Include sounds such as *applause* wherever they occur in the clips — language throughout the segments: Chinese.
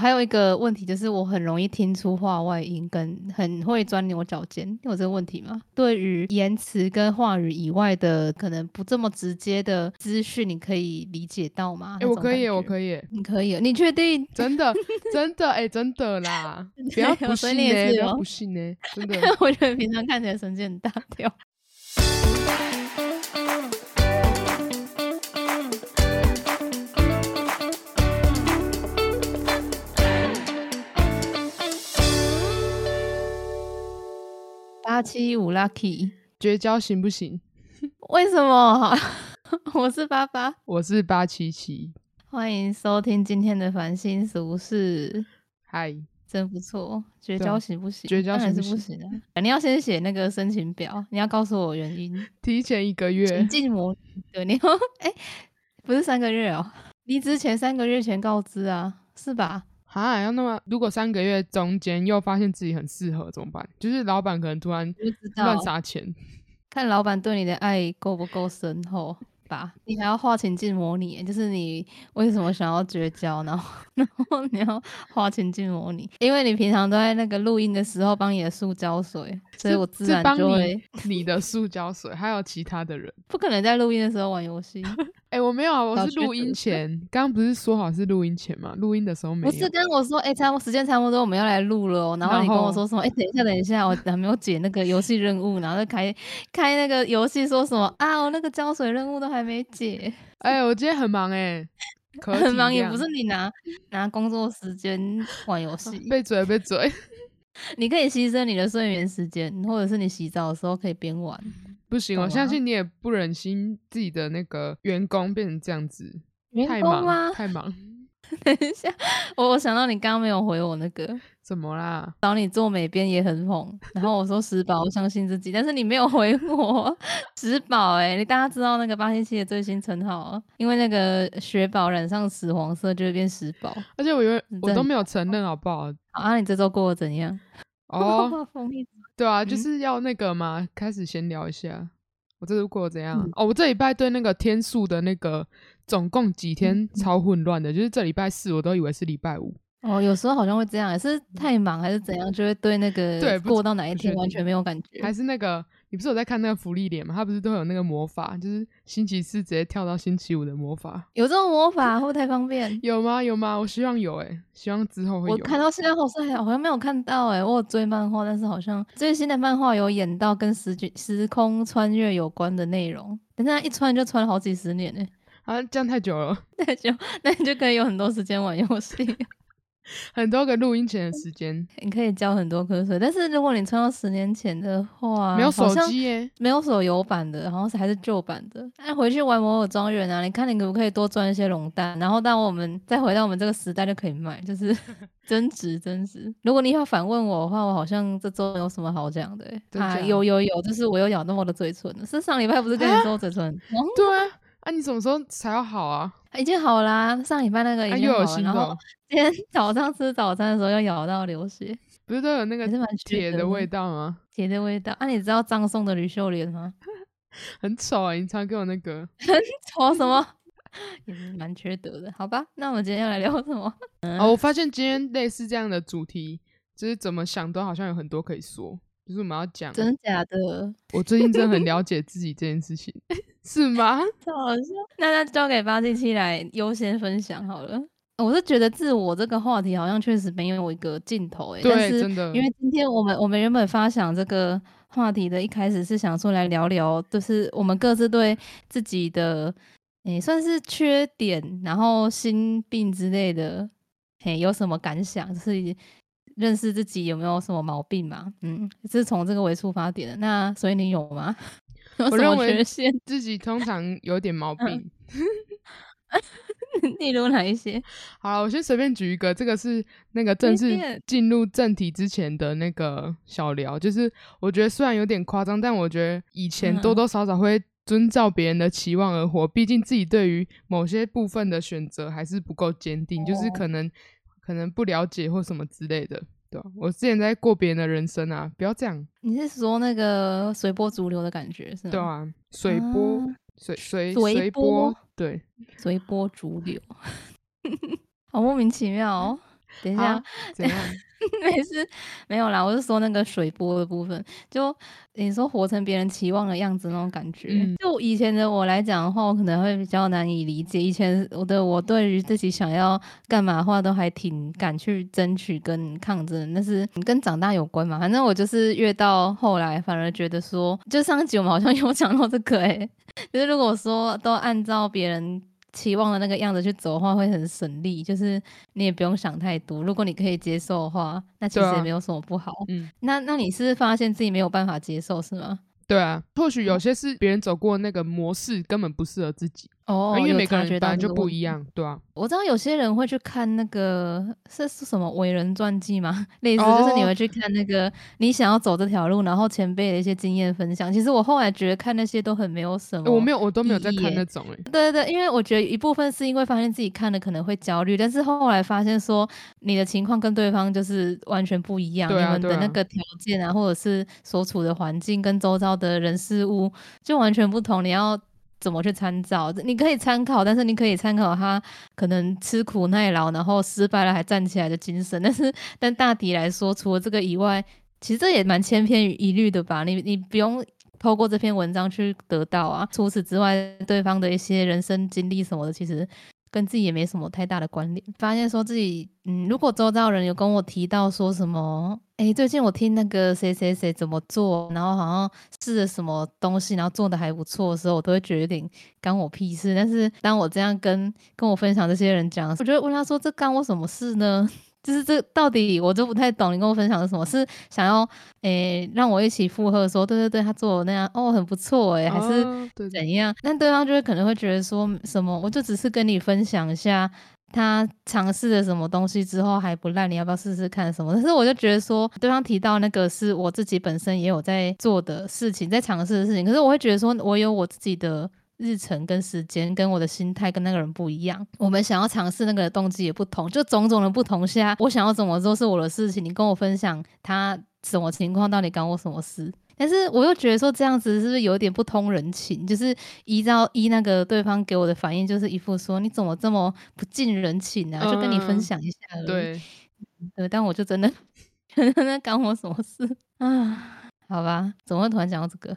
还有一个问题就是，我很容易听出话外音，跟很会钻牛角尖。有这个问题吗？对于言辞跟话语以外的，可能不这么直接的资讯，你可以理解到吗？哎、我可以，我，可以，你可以，你确定？真的，真的，哎、真的啦，不要不信呢、不要不信呢、真的。*laughs* 我觉得平常看起来神经很大条。八七五 lucky，绝交行不行？为什么？*laughs* 我是八八，我是八七七，欢迎收听今天的烦心俗事，嗨，真不错。绝交行不行？绝交还是行不不行啊！你要先写那个申请表，你要告诉我原因。提前一个月情，境模拟，对，你要 *laughs* 哎、不是三个月哦，离职前三个月前告知啊，是吧？哈，要那么如果三个月中间又发现自己很适合怎么办？就是老板可能突然乱，撒钱，*laughs* 看老板对你的爱够不够深厚吧。你还要画情境模拟，就是你为什么想要绝交，然后 *laughs* 然后你要画情境模拟，因为你平常都在那个录音的时候帮你的树浇水，所以我自然就会你你的塑胶水，还有其他的人。*laughs* 不可能在录音的时候玩游戏。*laughs* 哎、我没有啊，我是录音前，刚刚不是说好是录音前嘛？录音的时候没有。不是跟我说，哎、差不多时间差不多，我们要来录了、哦。然后你跟我后说什么？哎、等一下，等一下，我还没有解那个游戏任务，然后就开开那个游戏，说什么啊？我那个浇水任务都还没解，哎、我今天很忙哎、*laughs* 可很忙也不是你拿拿工作时间玩游戏，被嘴被嘴，*laughs* 你可以牺牲你的睡眠时间，或者是你洗澡的时候可以边玩。不行，我相信你也不忍心自己的那个员工变成这样子，员太忙工吗？太忙，*laughs* 等一下，我我想到你刚刚没有回我那个。怎么啦？找你做美编也很红，然后我说石宝，我相信自己，但是你没有回我 *laughs* 石宝哎、你大家知道那个八七七的最新称号啊？因为那个雪宝染上屎黄色就会变石宝。而且我以为我都没有承认，好不好？好啊，你这周过得怎样？*laughs* 哦，*laughs* 对啊，就嗯是要那个嘛，开始闲聊一下。我这周过得怎样？嗯哦，我这礼拜对那个天数的那个总共几天超混乱的，就是这礼拜四我都以为是礼拜五，哦，有时候好像会这样，是太忙还是怎样，就会对那个对过到哪一天完全没有感觉。还是那个你不是有在看那个福利脸吗？他不是都有那个魔法，就是星期四直接跳到星期五的魔法，有这种魔法会不太方便？*laughs* 有吗？有吗？我希望有诶、希望之后会有。我看到现在好像还好像没有看到哎、我有追漫画，但是好像最新的漫画有演到跟时间时空穿越有关的内容，但是一穿就穿了好几十年哎、啊，这样太久了，*laughs* 太久那你就可以有很多时间玩游戏，*laughs* 很多个录音前的时间，你可以浇很多颗水。但是如果你穿到十年前的话，没有手机耶、没有手游版的，好像是还是旧版的。那回去玩摩尔庄园啊，你看你可不可以多赚一些龙蛋，然后当我们再回到我们这个时代就可以卖，就是 *laughs* 增值增值。如果你要反问我的话，我好像这周没有什么好讲的、欸。啊，有有有，就是我有咬到我的嘴唇了。是上礼拜不是跟你说我嘴唇对啊，啊，你什么时候才要好啊？已经好啦，上礼拜那个已经好了，然后今天 *laughs* 早上吃早餐的时候又咬到流血，不是都有那个铁的味道吗？铁的味道。啊，你知道葬送的吕秀莲吗？*laughs* 很丑啊、你常给我那个，*laughs* 说什么？也是蛮缺德的，好吧？那我们今天要来聊什么？哦，我发现今天类似这样的主题，就是怎么想都好像有很多可以说，就是我们要讲，真假的？我最近真的很了 *laughs* 解自己这件事情，是吗？*laughs* 超好笑。那那交给八七七来优先分享好了。我是觉得自我这个话题好像确实没有一个尽头诶、但对，是真的，因为今天我们我们原本发想这个话题的一开始是想说来聊聊，就是我们各自对自己的诶、算是缺点，然后心病之类的，嘿有什么感想？就是认识自己有没有什么毛病嘛？嗯，是从这个为出发点的。那所以你有吗？*laughs* 我认为？自己通常有点毛病。*laughs* 例如哪一些？好了，我先随便举一个，这个是那个正式便进入正题之前的那个小聊，就是我觉得虽然有点夸张，但我觉得以前多嗯多少少会遵照别人的期望而活，毕竟自己对于某些部分的选择还是不够坚定，就是哦可能可能不了解或什么之类的。对、啊，我之前在过别人的人生啊，不要这样，你是说那个随波逐流的感觉是吗？对啊，随波、啊随随随随波波，对，随波逐流，*laughs* 好莫名其妙哦。*laughs* 等一下啊，怎样？*laughs* 没事，没有啦，我是说那个水波的部分，就你说活成别人期望的样子那种感觉。嗯就以前的我来讲的话，我可能会比较难以理解。以前我的我对于自己想要干嘛的话，都还挺敢去争取跟抗争，但是跟长大有关嘛。反正我就是越到后来，反而觉得说，就上一集我们好像 *laughs* 有讲到这个、欸，就是如果说都按照别人。期望的那个样子去走的话，会很省力，就是你也不用想太多。如果你可以接受的话，那其实也没有什么不好。嗯，那那你是发现自己没有办法接受是吗？对啊，或许有些是别人走过那个模式根本不适合自己，哦，因为每个有察觉人本来就。不一样，对啊。我知道有些人会去看那个是是什么伟人传记吗？*laughs* 类似就是你哦会去看那个你想要走这条路，然后前辈的一些经验分享。其实我后来觉得看那些都很没有什么。欸我没有，我都没有在看那种诶、对对对，因为我觉得一部分是因为发现自己看了可能会焦虑，但是后来发现说你的情况跟对方就是完全不一样，啊你们的那个条件啊，或者是所处的环境跟周遭的人事物就完全不同，你要。怎么去参照？你可以参考，但是你可以参考他可能吃苦耐劳，然后失败了还站起来的精神。*laughs* 但是，但大体来说，除了这个以外，其实这也蛮千篇一律的吧？你你不用透过这篇文章去得到啊。除此之外，对方的一些人生经历什么的，其实跟自己也没什么太大的关联。发现说自己，嗯，如果周遭人有跟我提到说什么，诶，最近我听那个谁谁谁怎么做，然后好像试了什么东西，然后做的还不错的时候，我都会觉得有点干我屁事。但是当我这样跟跟我分享这些人讲，我就会问他说：“这干我什么事呢？” *laughs* 就是这到底我就不太懂，你跟我分享的是什么？是想要诶、让我一起附和说，对对对，他做的那样哦很不错诶，还是怎样？但对方就会可能会觉得说什么，我就只是跟你分享一下他尝试了什么东西之后还不赖，你要不要试试看什么？但是我就觉得说，对方提到那个是我自己本身也有在做的事情，在尝试的事情，可是我会觉得说我有我自己的。日程跟时间跟我的心态跟那个人不一样，我们想要尝试那个动机也不同，就种种的不同下，我想要怎么做是我的事情，你跟我分享他什么情况，到底干我什么事？但是我又觉得说这样子是不是有点不通人情？就是依照依那个对方给我的反应，就是一副说你怎么这么不近人情啊？就跟你分嗯享一下而已。对，*laughs* 对，但我就真的觉得那干我什么事啊？*sighs* 好吧，怎么会突然讲到这个？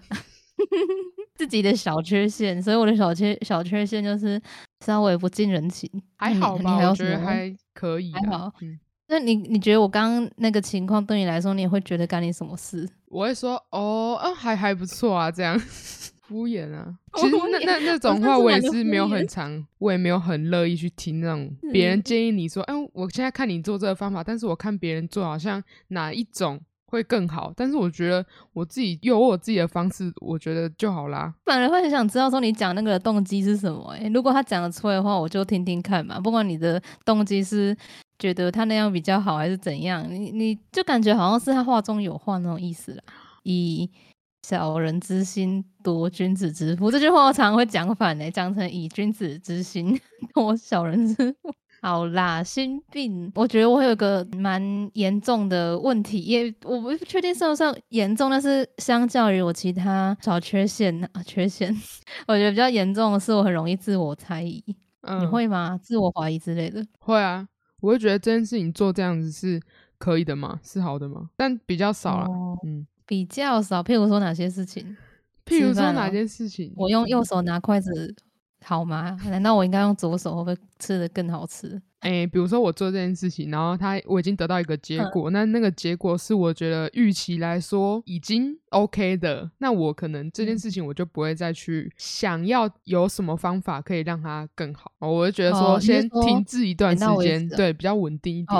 *laughs* 自己的小缺陷，所以我的小缺小缺陷就是稍微不近人情。还好吧，我觉得还可以啊还好。嗯，那你你觉得我刚刚那个情况对你来说，你也会觉得干你什么事？*laughs* 我会说哦，啊，还还不错啊，这样 *laughs* 敷衍啊。其实那那那种话，我也是没有很常，我也没有很乐意去听那种别人建议你说，哎、我现在看你做这个方法，但是我看别人做好像哪一种会更好，但是我觉得我自己有我自己的方式，我觉得就好啦。反而会很想知道说你讲那个动机是什么、欸？如果他讲得出来的话，我就听听看嘛。不管你的动机是觉得他那样比较好，还是怎样，你你就感觉好像是他话中有话那种意思啦。以小人之心夺君子之腹这句话，我常常会讲反呢、讲成以君子之心 *laughs* 夺小人之腹。好啦，心病，我觉得我会有个蛮严重的问题，也我不确定算不算严重，但是相较于我其他小缺陷啊缺陷，我觉得比较严重的是我很容易自我猜疑。嗯，你会吗？自我怀疑之类的？会啊，我会觉得这件事情做这样子是可以的吗？是好的吗？但比较少啦。哦嗯，比较少，譬如说哪些事情？譬如说哪吃饭哦件事情，我用右手拿筷子好吗？难道我应该用左手会不会吃的更好吃？哎、比如说我做这件事情，然后他我已经得到一个结嗯。果，那那个结果是我觉得预期来说已经 OK 的，那我可能这件嗯事情我就不会再去想要有什么方法可以让它更好，哦我就觉得哦说先停滞一段时间，对，比较稳定一点，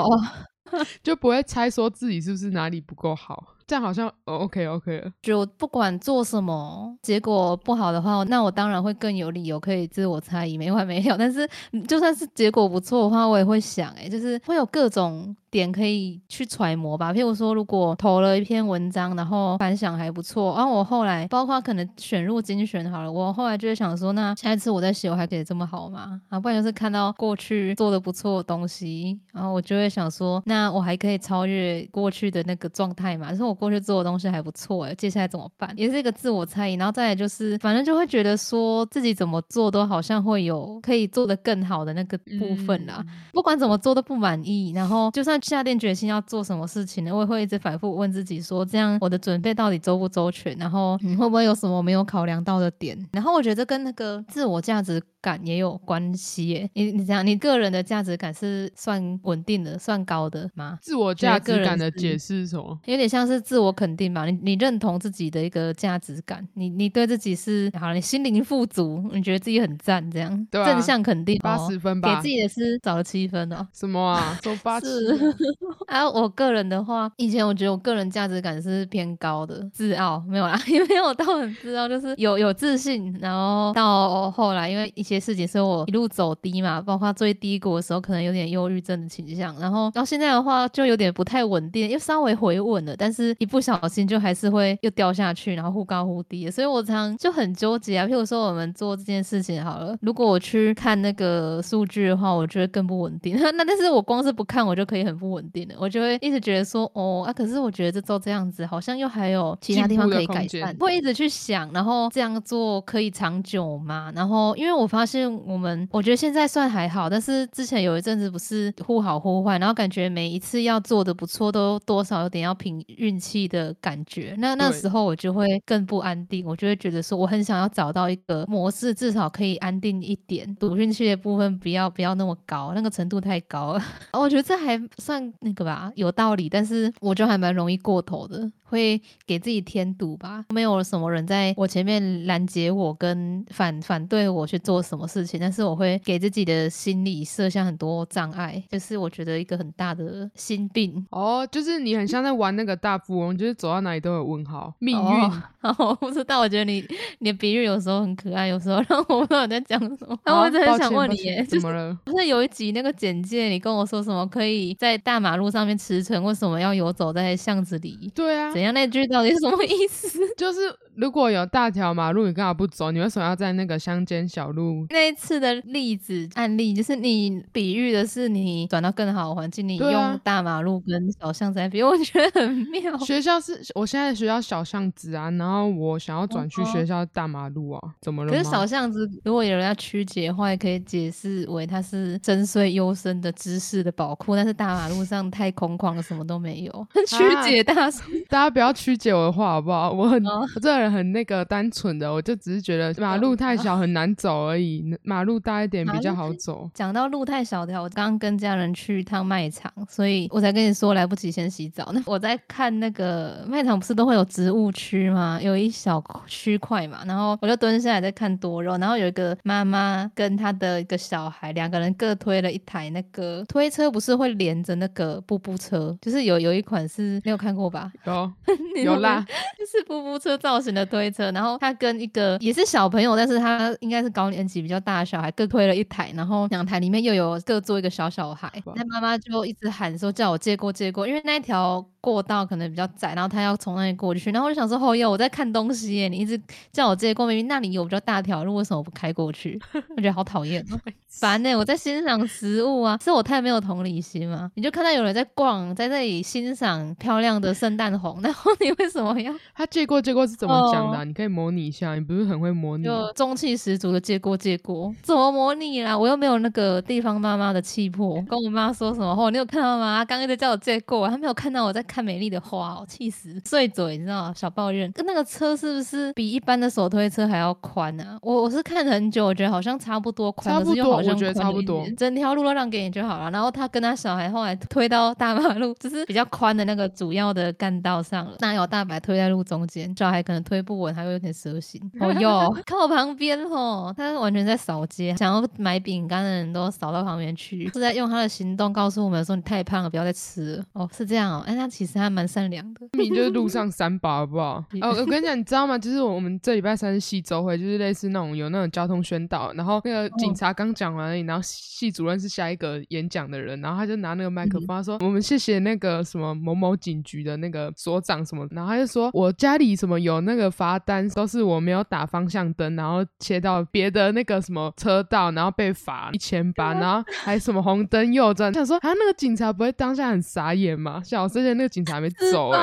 *laughs* 就不会猜说自己是不是哪里不够好，这样好像、哦、OK OK。就不管做什么，结果不好的话，那我当然会更有理由可以自我猜疑，没完没了。但是就算是结果不错的话，我也会想、欸，就是会有各种点可以去揣摩吧。譬如说，如果投了一篇文章，然后反响还不错，然后我后来包括可能选入精选好了，我后来就会想说，那下一次我再写，我还可以这么好吗？啊，不然就是看到过去做的不错的东西，然后我就会想说，那我还可以超越过去的那个状态嘛？就是我过去做的东西还不错哎，接下来怎么办？也是一个自我猜疑。然后再来就是，反正就会觉得说自己怎么做都好像会有可以做的更好的那个部分啦。不管怎么做都不满意，然后就算下定决心要做什么事情呢，我也会一直反复问自己说，这样我的准备到底周不周全？然后你会不会有什么没有考量到的点？然后我觉得跟那个自我价值。感也有关系耶，你你讲你个人的价值感是算稳定的、算高的吗？自我价值感的解释是什么？有点像是自我肯定吧，你你认同自己的一个价值感，你你对自己是好，你心灵富足，你觉得自己很赞，这样正向肯定，八十分吧，给自己也是找了七分哦。什么啊？走八十？*laughs* *laughs* 啊，我个人的话，以前我觉得我个人价值感是偏高的，自傲没有啦，因为我到很自傲，就是有有自信，然后到后来因为一些。些事情，所以我一路走低嘛，包括最低谷的时候，可能有点忧郁症的倾向，然后到现在的话，就有点不太稳定，又稍微回稳了，但是一不小心就还是会又掉下去，然后忽高忽低，所以我常就很纠结啊。譬如说我们做这件事情好了，如果我去看那个数据的话，我觉得更不稳定。*laughs* 那但是我光是不看，我就可以很不稳定的，我就会一直觉得说，哦啊，可是我觉得这周这样子，好像又还有其他地方可以改善，会一直去想，然后这样做可以长久吗？然后因为我发发现我们，我觉得现在算还好，但是之前有一阵子不是忽好忽坏，然后感觉每一次要做的不错，都多少有点要凭运气的感觉。那那时候我就会更不安定，我就会觉得说，我很想要找到一个模式，至少可以安定一点，赌运气的部分不要不要那么高，那个程度太高了。*laughs* 我觉得这还算那个吧，有道理，但是我就还蛮容易过头的。会给自己添堵吧，没有什么人在我前面拦截我跟反反对我去做什么事情，但是我会给自己的心理设下很多障碍，就是我觉得一个很大的心病哦，就是你很像在玩那个大富翁，就是走到哪里都有问号，命运。*laughs* 我不知道，我觉得你你的比喻有时候很可爱，有时候让我不知道你在讲什么。那我真的很想问你，*laughs* 怎么了？不是有一集那个简介，你跟我说什么可以在大马路上面驰骋，为什么要游走在巷子里？对啊。那句到底是什么意思？*laughs* 就是如果有大条马路，你干嘛不走？你为什么要在那个乡间小路？那一次的例子案例，就是你比喻的是你转到更好的环境，你用大马路跟小巷子来比，*laughs* 我觉得很妙。学校是我现在学校小巷子啊，然后我想要转去学校大马路啊，怎么了？可是小巷子，如果有人要曲解的话，也可以解释为它是深邃幽深的知识的宝库。但是大马路上太空旷了，什么都没有。*laughs* 曲解大家不要曲。解我的话好不好？我很我这个人很那个单纯的，我就只是觉得马路太小很难走而已，马路大一点比较好走。讲到路太小条，我刚刚跟家人去一趟卖场，所以我才跟你说来不及先洗澡。那 *laughs* 我在看那个卖场不是都会有植物区吗？有一小区块嘛，然后我就蹲下来在看多肉，然后有一个妈妈跟她的一个小孩，两个人各推了一台那个推车，不是会连着那个步步车，就是有有一款是没有看过吧？有。*laughs* 有啦，就是步步车造型的推车，然后他跟一个也是小朋友，但是他应该是高年级比较大的小孩各推了一台，然后两台里面又有各坐一个小小孩，那妈妈就一直喊说叫我借过借过，因为那条。过道可能比较窄，然后他要从那里过去，然后我就想说，后又我在看东西耶，你一直叫我借过，明明那里有比较大条路，为什么不开过去？*laughs* 我觉得好讨厌，*laughs* 烦呢。我在欣赏食物啊，是我太没有同理心吗？你就看到有人在逛，在这里欣赏漂亮的圣诞红，*laughs* 然后你为什么要？他借过借过是怎么讲的？你可以模拟一下，你不是很会模拟？就中气十足的借过借过，怎么模拟啦？我又没有那个地方妈妈的气魄，跟我妈说什么？哦，你有看到吗？刚刚在叫我借过，他没有看到我在。看美丽的花，我，气死！碎嘴，你知道吗？小抱怨。跟那个车是不是比一般的手推车还要宽啊？我我是看很久，我觉得好像差不多宽，可是又好像差不多。整条路都让给你就好了。然后他跟他小孩后来推到大马路，就是比较宽的那个主要的干道上了。那有大白推在路中间，脚还可能推不稳，还会有点蛇形。*laughs* 哦哟，靠旁边哦，他完全在扫街，想要买饼干的人都扫到旁边去，是在用他的行动告诉我们说你太胖了，不要再吃了。哦，是这样哦。哎，他。其实还蛮善良的，你就是路上三宝，好不好？*laughs* 哦，我跟你讲，你知道吗？就是我们这礼拜三是系周会，就是类似那种有那种交通宣导，然后那个警察刚讲完，然后系主任是下一个演讲的人，然后他就拿那个麦克风他说：“我们谢谢那个什么某某警局的那个所长什么。”然后他就说：“我家里什么有那个罚单，都是我没有打方向灯，然后切到别的那个什么车道，然后被罚一千八，然后还什么红灯右转。”想说啊，那个警察不会当下很傻眼吗？小这些那个警察没走哎。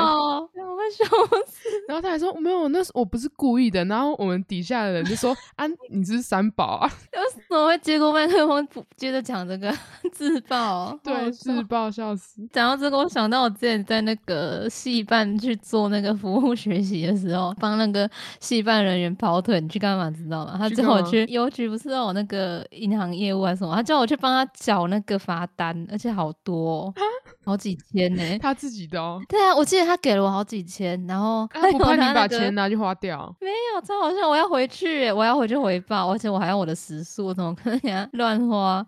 会笑死！然后他还说没有，那是我不是故意的。然后我们底下的人就说 *laughs* 啊，你是三宝啊，*laughs* 为什么会接过麦克风接着讲这个 *laughs* 自爆？对，自爆笑死。讲到这个，我想到我之前在那个戏办去做那个服务学习的时候，帮那个戏办人员跑腿，你去干嘛知道吗？他叫我去邮局，不是有那个银行业务还是什么，他叫我去帮他缴那个罚单，而且好多哦、*laughs* 好几千呢、他自己的哦，对啊，我记得他给了我好几千，然后他不怕你把钱拿去花掉？没有，超好笑！我要回去耶，我要回去回报，而且我还要我的食宿，我怎么可能给他 *laughs* 乱花？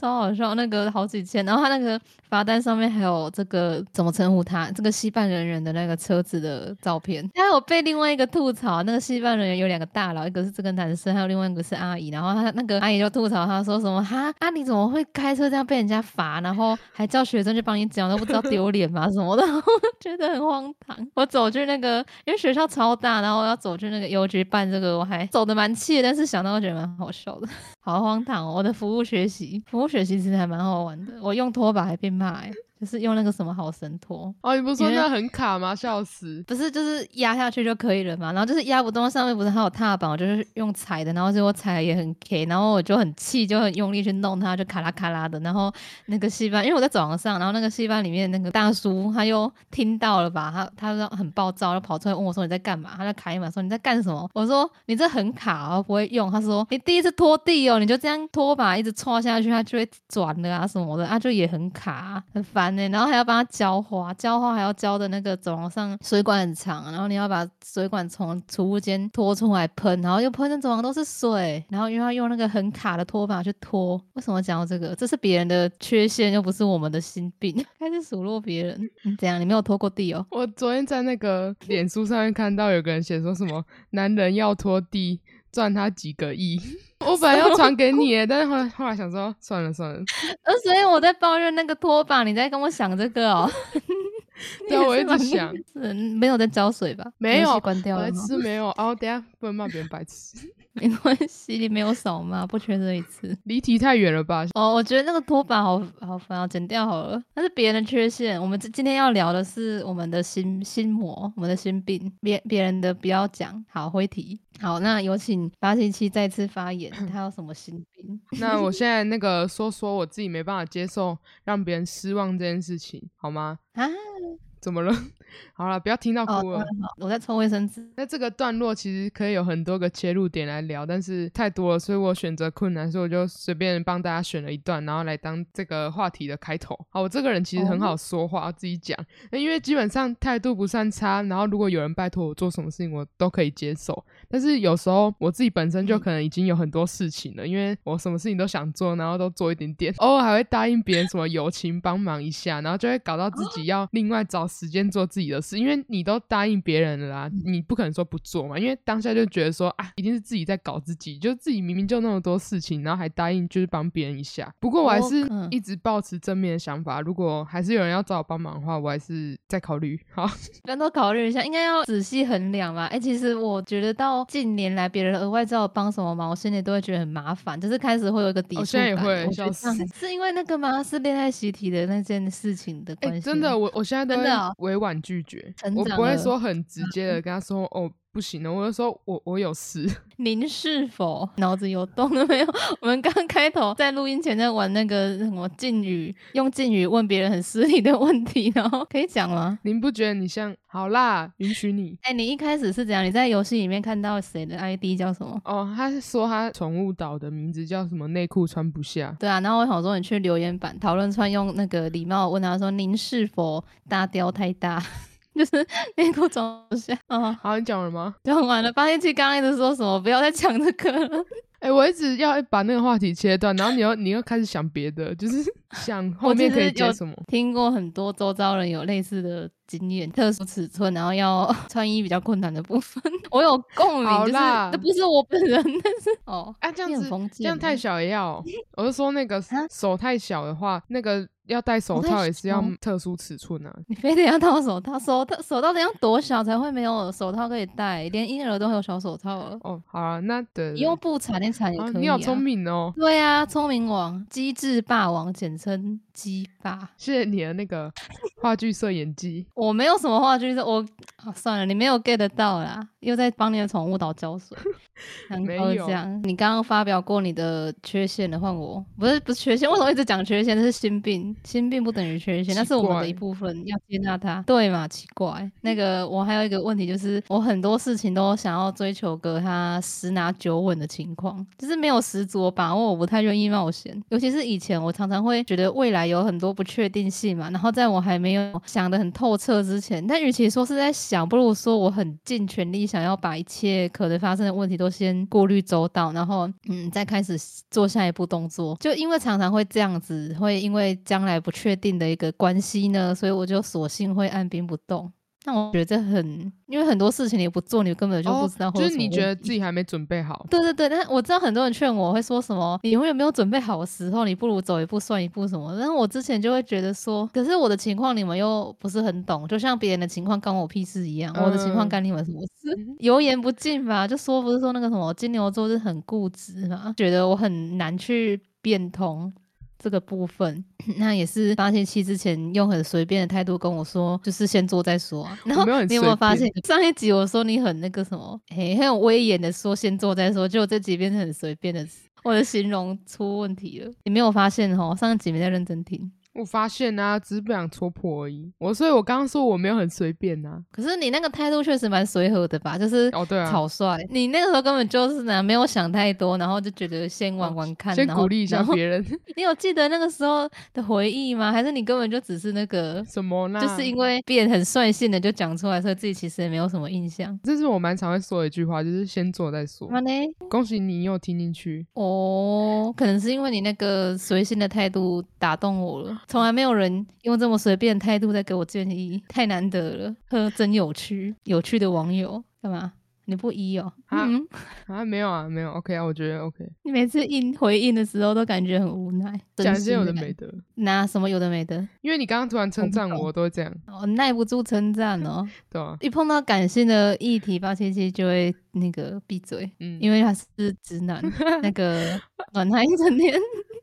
超好笑，那个好几千，然后他那个罚单上面还有这个怎么称呼他？这个戏办人员的那个车子的照片，还有被另外一个吐槽，那个戏办人员有两个大佬，一个是这个男生，还有另外一个是阿姨，然后他那个阿姨就吐槽他说什么哈啊你怎么会开车这样被人家罚，然后还叫学生去帮你讲，都不知道丢 *laughs* 脸吗什么的，*laughs* 我觉得很荒唐。我走去那个，因为学校超大，然后我要走去那个邮局办这个，我还走的蛮气的，但是想到觉得蛮好笑的，*laughs* 好荒唐哦！我的服务学习，服务学习其实还蛮好玩的，我用拖把还被骂哎、就是用那个什么好神拖。哦，你不是说那很卡吗？笑死！不是，就是压下去就可以了嘛。然后就是压不动，上面不是还有踏板，我就是用踩的，然后结果踩得也很 K，然后我就很气，就很用力去弄它，就卡啦卡啦的。然后那个戏班，因为我在走廊上，然后那个戏班里面那个大叔他又听到了吧，他他说很暴躁，就跑出来问我说你在干嘛？他在卡一马说你在干什么？我说你这很卡哦，不会用。他说你第一次拖地哦，你就这样拖把一直搓下去，它就会转的啊什么的，啊就也很卡啊、很烦然后还要帮他浇花，浇花还要浇的那个走廊上水管很长，然后你要把水管从储物间拖出来喷，然后又喷的走廊都是水，然后又要用那个很卡的拖把去拖。为什么讲到这个？这是别人的缺陷，又不是我们的心病。*laughs* 开始数落别人，你怎样？你没有拖过地哦？我昨天在那个脸书上面看到有个人写说什么男人要拖地赚他几个亿，*laughs* 我本来要传给你耶，但是后来后来想说算了算了，*laughs* 呃，所以我在抱怨那个拖把，你在跟我想这个哦。*laughs* 对啊我一直想是没有在浇水吧？没有关掉了白？痴没有，哦，等下不能骂别人白痴，*laughs* 没关系，你没有少骂，不缺这一次。离题太远了吧？哦，我觉得那个拖把好好烦啊，剪掉好了。那是别人的缺陷，我们今今天要聊的是我们的心心魔，我们的心病，别别人的不要讲。好，回题。好，那有请八七七再次发言，*clears throat* 他有什么心病？那我现在那个说说我自己没办法接受让别人失望这件事情，好吗？啊？怎么了？*laughs* 好了，不要听到哦，哭了。好我在抽卫生纸。那这个段落其实可以有很多个切入点来聊，但是太多了，所以我选择困难，所以我就随便帮大家选了一段，然后来当这个话题的开头。好，我这个人其实很好说话，自己讲，那因为基本上态度不算差，然后如果有人拜托我做什么事情，我都可以接受。但是有时候我自己本身就可能已经有很多事情了，因为我什么事情都想做，然后都做一点点，*laughs* 偶尔还会答应别人什么友情帮忙一下，然后就会搞到自己要另外找时间做自己的事，因为你都答应别人了啦，你不可能说不做嘛，因为当下就觉得说啊，一定是自己在搞自己，就自己明明就那么多事情，然后还答应就是帮别人一下。不过我还是一直保持正面的想法，如果还是有人要找我帮忙的话，我还是再考虑。*laughs* 好，人都考虑一下，应该要仔细衡量吧。哎、其实我觉得到近年来，别人额外找我帮什么忙，我心里都会觉得很麻烦，就是开始会有一个抵触感。我现在也会我觉得笑死是因为那个吗？是恋爱习题的那件事情的哎、关系吗、真的，我我现在真的哦委婉拒绝，我不会说很直接的跟他说哦不行了，我就说我我有事。*laughs* 您是否脑子有动了没有？*laughs* 我们刚开头在录音前在玩那个什么禁语，用禁语问别人很失礼的问题，然后可以讲吗？您不觉得你像好啦，允许你哎、你一开始是怎样？你在游戏里面看到谁的 ID 叫什么？哦？他是说他宠物岛的名字叫什么？内裤穿不下。对啊，然后我想说你去留言板讨论穿用那个礼貌问他说您是否大雕太大，*laughs* 就是内裤装不下。哦，好，你讲了吗？讲完了。八天七刚刚一直说什么不要再讲这个了。*laughs* 哎、我一直要把那个话题切断，然后你又你又开始想别的，就是 *laughs* 想后面可以实有接什么。听过很多周遭人有类似的经验，特殊尺寸，然后要 *laughs* 穿衣比较困难的部分，我有共鸣，就是好啦那不是我本人，但是哦，啊，这样子这样太小也要哦、我是说那个啊手太小的话，那个要戴手套也是要特殊尺寸啊。你非得要套手套，手套手套得要多小才会没有手套可以戴？连婴儿都会有小手套了，哦，好啊，那对你用布缠一缠也啊，可以、你好聪。明哦，对啊，聪明王，机智霸王，简称鸡霸。谢谢你的那个话剧社演技。我没有什么话剧，是我啊，算了，你没有 get 到啦，又在帮你的宠物岛浇水。*laughs* 难没怪会有这样。你刚刚发表过你的缺陷的，换我不是不是缺陷，为什么一直讲缺陷？那是心病，心病不等于缺陷，那是我们的一部分，要接纳它，对嘛？奇怪。那个我还有一个问题就是，我很多事情都想要追求个他十拿九稳的情况，就是没有十足的把握，我不太愿意冒险。尤其是以前，我常常会觉得未来有很多不确定性嘛，然后在我还没有想得很透彻之前，但与其说是在想，不如说我很尽全力想要把一切可能发生的问题都先过滤周到，然后嗯，再开始做下一步动作。就因为常常会这样子，会因为将来不确定的一个关系呢，所以我就索性会按兵不动。那我觉得这很，因为很多事情你不做，你根本就不哦知道就是你觉得自己还没准备好，对对对，但是我知道很多人劝我会说什么，你永远没有准备好的时候，你不如走一步算一步什么。但是我之前就会觉得说，可是我的情况你们又不是很懂，就像别人的情况干我屁事一样，我的情况嗯干你们什么事？油盐不进吧？就说不是说那个什么金牛座是很固执嘛，觉得我很难去变通。这个部分，*clears throat* 那也是发现期之前用很随便的态度跟我说，就是先做再说啊。然后有你有没有发现，上一集我说你很那个什么，嘿，很有威严的说先做再说，结果这集变成很随便的，我的形容出问题了。你没有发现哦？上一集没在认真听。我发现啊，只是不想戳破而已。我所以，我刚刚说我没有很随便啊。可是你那个态度确实蛮随和的吧？就是哦对啊草率。你那个时候根本就是呢，没有想太多，然后就觉得先玩玩看，先鼓励一下别人，*laughs* 你有记得那个时候的回忆吗？还是你根本就只是那个，什么呢？就是因为变很率性的就讲出来，所以自己其实也没有什么印象。这是我蛮常会说的一句话，就是先做再说。那呢？恭喜你又听进去，哦，可能是因为你那个随性的态度打动我了，从来没有人用这么随便的态度在给我建议，太难得了，呵，真有趣，有趣的网友，干嘛？你不一哦？啊嗯，啊，没有啊，没有，OK 啊，我觉得 OK，你每次应回应的时候都感觉很无奈，讲一些有的没的，感，拿什么有的没的，因为你刚刚突然称赞我，我都会这样，我，耐不住称赞哦，*laughs* 对吧、一碰到感性的议题，八七七就会那个闭嘴，嗯，因为他是直男，那个 *laughs* 管他一整天。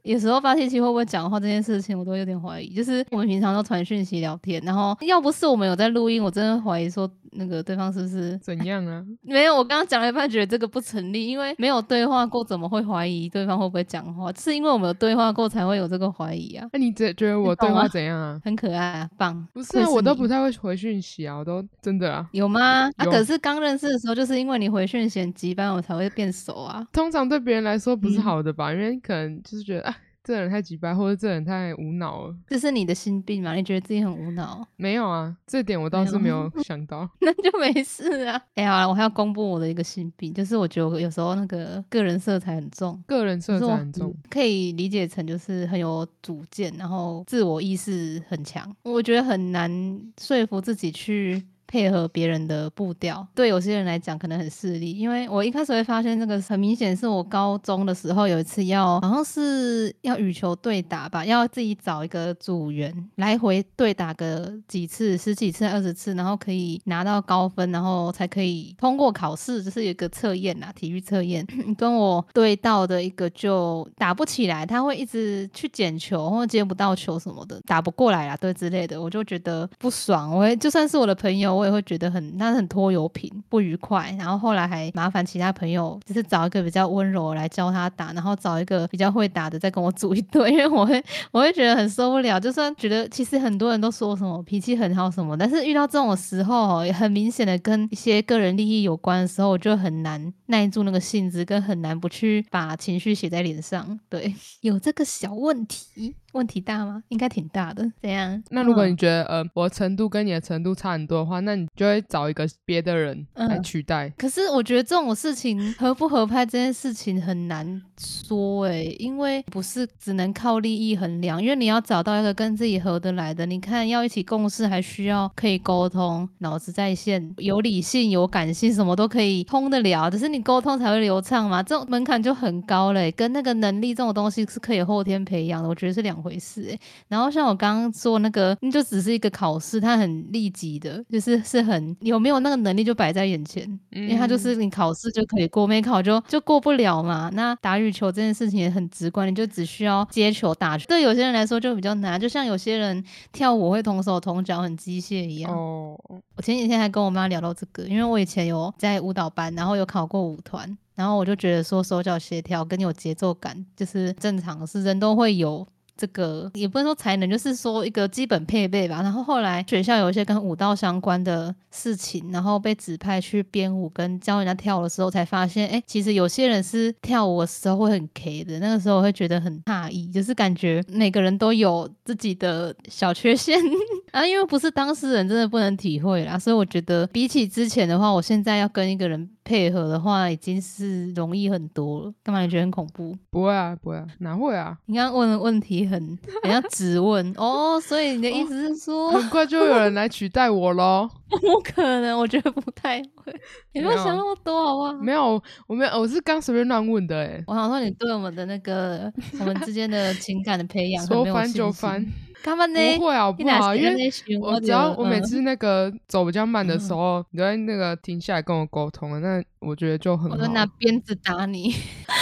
有时候发信息会不会讲话这件事情，我都有点怀疑。就是我们平常都传讯息聊天，然后要不是我们有在录音，我真的怀疑说那个对方是不是怎样啊？*laughs* 没有。我刚刚讲了一半，觉得这个不成立，因为没有对话过，怎么会怀疑对方会不会讲话？是因为我们有对话过才会有这个怀疑啊。那、你觉觉得我对话怎样啊？很可爱啊，棒！不是我都不太会回讯息啊，我都真的啊。有吗？啊，可是刚认识的时候，就是因为你回讯息很急班，我才会变熟啊。通常对别人来说不是嗯好的吧？因为可能就是觉得啊，这人太急掰，或者这人太无脑了。这是你的心病嘛？你觉得自己很无脑，没有啊，这点我倒是没有 *laughs* 想到。那就没事啊。哎、好了，我还要公布我的一个心病，就是我觉得我有时候那个个人色彩很重。个人色彩很重，可以理解成就是很有主见，然后自我意识很强。我觉得很难说服自己去配合别人的步调，对有些人来讲可能很势利。因为我一开始会发现这个很明显，是我高中的时候有一次要好像是要羽球对打吧，要自己找一个组员来回对打个几次，十几次、二十次，然后可以拿到高分，然后才可以通过考试，就是有一个测验啦，体育测验。*clears throat* 跟我对到的一个就打不起来，他会一直去捡球或接不到球什么的，打不过来啊，对之类的，我就觉得不爽。我会就算是我的朋友，我也会觉得很那很拖油瓶，不愉快。然后后来还麻烦其他朋友，就是找一个比较温柔来教他打，然后找一个比较会打的再跟我组一队，*laughs* 因为我会我会觉得很受不了。就算觉得其实很多人都说什么脾气很好什么，但是遇到这种时候，很明显的跟一些个人利益有关的时候，我就很难耐住那个性子，跟很难不去把情绪写在脸上。对，*laughs* 有这个小问题，问题大吗？应该挺大的。怎样？那如果嗯你觉得呃我的程度跟你的程度差很多的话，那你就会找一个别的人来嗯取代。可是我觉得这种事情合不合拍这件事情很难说诶、因为不是只能靠利益衡量，因为你要找到一个跟自己合得来的，你看要一起共事，还需要可以沟通，脑子在线，有理性有感性，什么都可以通得了，只是你沟通才会流畅嘛，这种门槛就很高嘞、跟那个能力这种东西是可以后天培养的，我觉得是两回事诶、然后像我刚刚说那个，那就只是一个考试，它很立即的，就是是是很有没有那个能力就摆在眼前，因为它就是你考试就可以过，没考就就过不了嘛。那打羽球这件事情也很直观，你就只需要接球打球。对有些人来说就比较难，就像有些人跳舞会同手同脚很机械一样。哦，我前几天还跟我妈聊到这个，因为我以前有在舞蹈班，然后有考过舞团，然后我就觉得说手脚协调跟有节奏感就是正常是人都会有。这个也不能说才能，就是说一个基本配备吧。然后后来学校有一些跟舞蹈相关的事情，然后被指派去编舞跟教人家跳的时候，才发现，哎，其实有些人是跳舞的时候会很 K 的。那个时候会觉得很诧异，就是感觉每个人都有自己的小缺陷 *laughs* 啊。因为不是当事人，真的不能体会啦。所以我觉得比起之前的话，我现在要跟一个人。配合的话已经是容易很多了，干嘛你觉得很恐怖？不会啊，不会啊，哪会啊？你刚刚问的问题很，很像质问 *laughs* 哦，所以你的意思是说，很快就会有人来取代我喽？不可能，我觉得不太会。*laughs* 你不要想那么多，好不好？没有，我没有，我是刚随便乱问的哎。我想说，你对我们的那个我们之间的情感的培养，说翻就翻。干嘛呢？不会啊，不好，因为我只要我每次那个走比较慢的时候，你都在那个停下来跟我沟通，那我觉得就很好。我拿鞭子打你。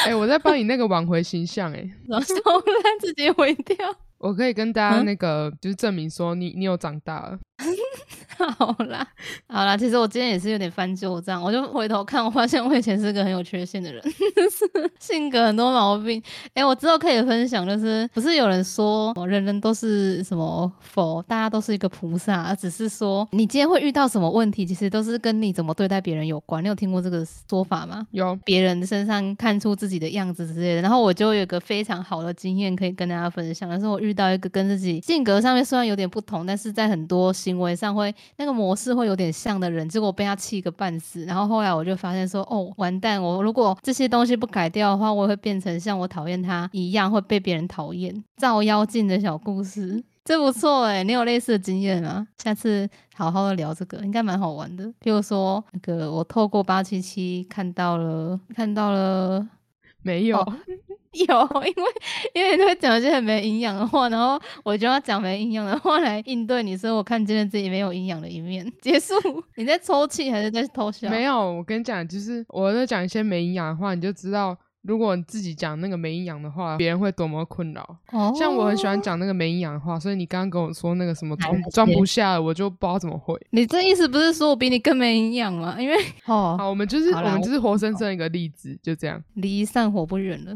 哎，我在帮你那个挽回形象，哎，*laughs* 然后自己 *laughs* 毁掉。我可以跟大家那个就是证明说，你你有长大了。*laughs* 好啦，好啦，其实我今天也是有点翻旧账，我就回头看，我发现我以前是个很有缺陷的人，*laughs* 性格很多毛病。哎，我之后可以分享，就是不是有人说人人都是什么佛，大家都是一个菩萨，只是说你今天会遇到什么问题，其实都是跟你怎么对待别人有关。你有听过这个说法吗？有，别人身上看出自己的样子之类的。然后我就有个非常好的经验可以跟大家分享，但是我遇到一个跟自己性格上面虽然有点不同，但是在很多行为上会。那个模式会有点像的人，结果被他气个半死。然后后来我就发现说，哦，完蛋！我如果这些东西不改掉的话，我会变成像我讨厌他一样，会被别人讨厌。照妖镜的小故事，这不错哎！你有类似的经验吗？下次好好的聊这个，应该蛮好玩的。比如说，那个我透过八七七看到了，看到了，没有。*laughs* 有，因为因为你会讲一些很没营养的话，然后我就要讲没营养的话来应对你，所以我看见了自己没有营养的一面。*laughs* 结束，你在抽泣还是在偷笑？没有，我跟你讲，就是我在讲一些没营养的话，你就知道。如果你自己讲那个没营养的话，别人会多么困扰。哦像我很喜欢讲那个没营养的话，所以你刚刚跟我说那个什么装装不下，我就不知道怎么会。你这意思不是说我比你更没营养吗？因为哦，*laughs* 好，我们就是我们就是活生生一个例子，就这样，离散伙不远了。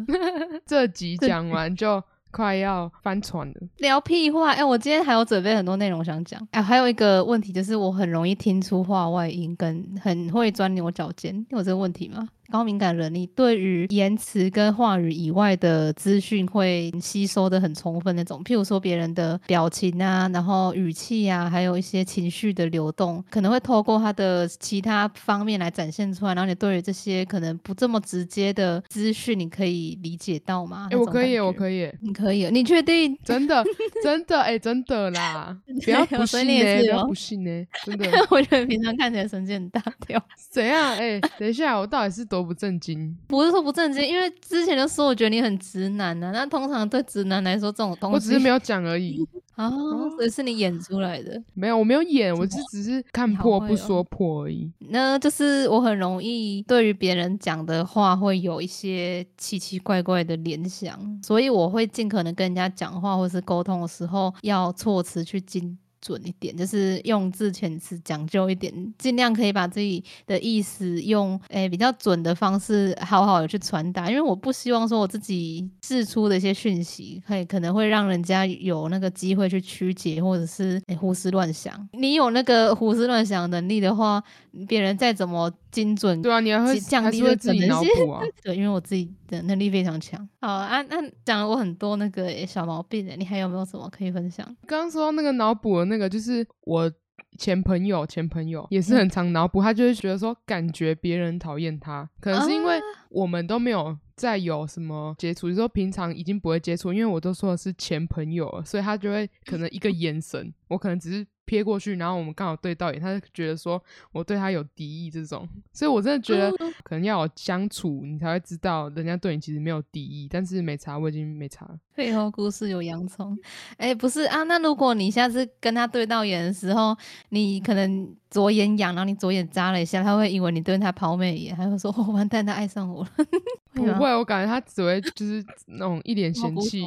这集讲完就。快要翻船了，聊屁话！哎，我今天还有准备很多内容想讲。哎，还有一个问题就是，我很容易听出话外音，跟很会钻牛角尖。有这个问题吗？高敏感人，你对于言辞跟话语以外的资讯会吸收的很充分那种。譬如说别人的表情啊，然后语气啊，还有一些情绪的流动，可能会透过他的其他方面来展现出来。然后你对于这些可能不这么直接的资讯，你可以理解到吗？哎，我可以，我可以，你可以，你确定？真的，真的，哎，真的啦！*laughs* 不要不信呢，不要不信呢，真的。*laughs* 我觉得平常看起来神经很大条。*laughs* 怎样？哎，等一下，我到底是多不正经？不是说不正经，因为之前就说我觉得你很直男啊。那通常对直男来说，这种东西我只是没有讲而已啊，所以是你演出来的。没有，我没有演，我是只是看破不说破而已。那就是我很容易对于别人讲的话会有一些奇奇怪怪的联想，所以我会尽可能跟人家讲话或是沟通的时候，要措辞去精。准一点，就是用字遣词讲究一点，尽量可以把自己的意思用诶比较准的方式，好好的去传达。因为我不希望说我自己释出的一些讯息，可以可能会让人家有那个机会去曲解，或者是诶胡思乱想。你有那个胡思乱想能力的话，别人再怎么精准，对啊，你还会降低自己脑补啊。*laughs* 对，因为我自己的能力非常强。好啊，那讲了我很多那个小毛病的，你还有没有什么可以分享？刚刚说到那个脑补的那个，就是我前朋友，前朋友也是很常脑补，他就会觉得说，感觉别人讨厌他，可能是因为我们都没有再有什么接触，就说平常已经不会接触，因为我都说的是前朋友，所以他就会可能一个眼神，我可能只是瞥过去，然后我们刚好对到眼，他就觉得说我对他有敌意这种，所以我真的觉得可能要有相处，你才会知道人家对你其实没有敌意。但是没查，我已经没查了。背后故事有洋葱，哎，不是啊，那如果你下次跟他对到眼的时候，你可能左眼痒，然后你左眼眨了一下，他会以为你对他抛媚眼，他会说：“哦，完蛋，他爱上我了。*laughs* ”不会，我感觉他只会就是那种一脸嫌弃。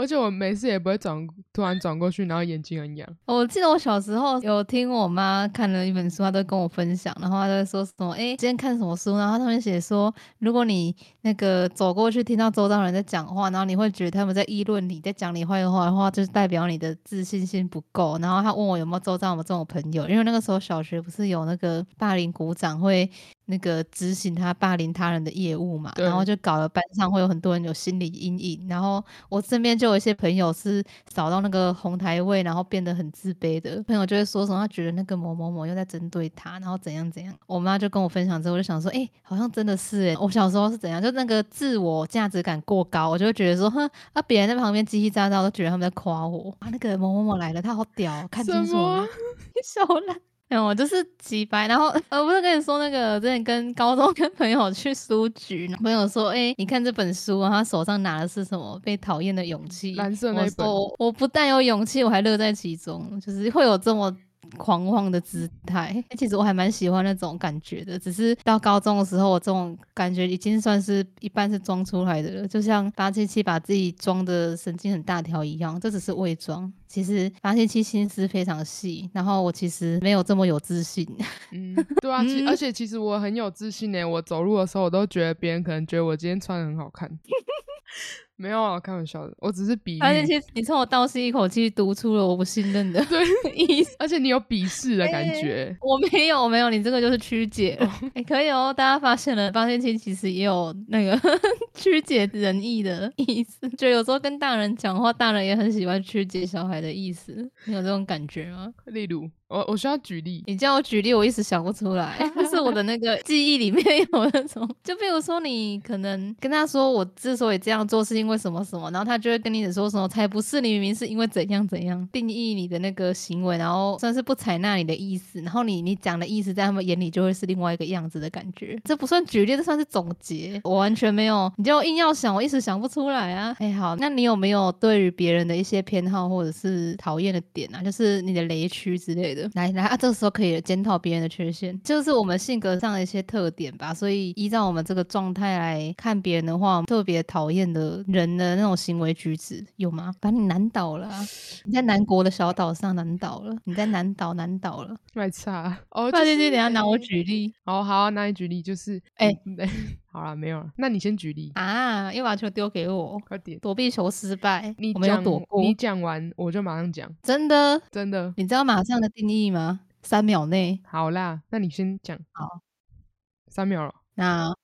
而且我每次也不会转，突然转过去，然后眼睛很痒。我记得我小时候有听我妈看了一本书，她都跟我分享，然后她在说什么？哎，今天看什么书？然后上面写说，如果你那个走过去听到周遭人在讲话，然后你会觉得他们在议论你，在讲你坏话的话，就是代表你的自信心不够。然后他问我有没有周遭有没有这种朋友，因为那个时候小学不是有那个霸凌鼓掌会。那个执行他霸凌他人的业务嘛，然后就搞了班上会有很多人有心理阴影，然后我身边就有一些朋友是扫到那个红台位，然后变得很自卑的。朋友就会说什么，他觉得那个某某某又在针对他，然后怎样怎样。我妈就跟我分享之后，我就想说，哎，好像真的是哎，我小时候是怎样，就那个自我价值感过高，我就会觉得说，哼，啊别人在旁边叽叽喳喳，都觉得他们在夸我。啊，那个某某某来了，他好屌，看清楚了，小 *laughs* 兰。*laughs* 我就是几白，然后呃，不是跟你说那个，之前跟高中跟朋友去书局，朋友说，哎，你看这本书，他手上拿的是什么？被讨厌的勇气，蓝色那本。我不但有勇气，我还乐在其中，就是会有这么。狂妄的姿态，其实我还蛮喜欢那种感觉的。只是到高中的时候，我这种感觉已经算是一半是装出来的了，就像八七七把自己装的神经很大条一样，这只是伪装。其实八七七心思非常细，然后我其实没有这么有自信。嗯，对啊，*laughs* 而且其实我很有自信呢。我走路的时候，我都觉得别人可能觉得我今天穿的很好看。没有啊，开玩笑的，我只是比喻。而且，其实你从我倒吸一口气，读出了我不信任的 *laughs* 意思。而且你有鄙视的感觉。我没有，我没有，你这个就是曲解。哎，可以哦，大家发现了，八仙七其实也有那个 *laughs* 曲解人意的意思。就有时候跟大人讲话，大人也很喜欢曲解小孩的意思。你有这种感觉吗？例如。我我需要举例，你叫我举例，我一时想不出来。*laughs* 但是我的那个记忆里面有那种，就比如说你可能跟他说，我之所以这样做是因为为什么什么，然后他就会跟你说什么，才不是，你明明是因为怎样怎样定义你的那个行为，然后算是不采纳你的意思，然后你你讲的意思在他们眼里就会是另外一个样子的感觉。*laughs* 这不算举例，这算是总结。我完全没有，你就硬要想，我一时想不出来啊。哎，好，那你有没有对于别人的一些偏好或者是讨厌的点啊？就是你的雷区之类的。来来啊，这个时候可以检讨别人的缺陷，就是我们性格上的一些特点吧。所以依照我们这个状态来看别人的话，特别讨厌的人的那种行为举止有吗？把你难倒了，你在南国的小岛上难倒了，你在南岛难倒了，*laughs* 太差哦。*laughs* 那姐姐，等下拿我举例。好好，拿你举例，就是哎，*laughs* 好了，没有了。那你先举例啊，又把球丢给我，快点，躲避球失败，你没有躲过。你讲完我就马上讲，真的真的，你知道马上的定义吗？三秒内。好啦，那你先讲。好，三秒了。那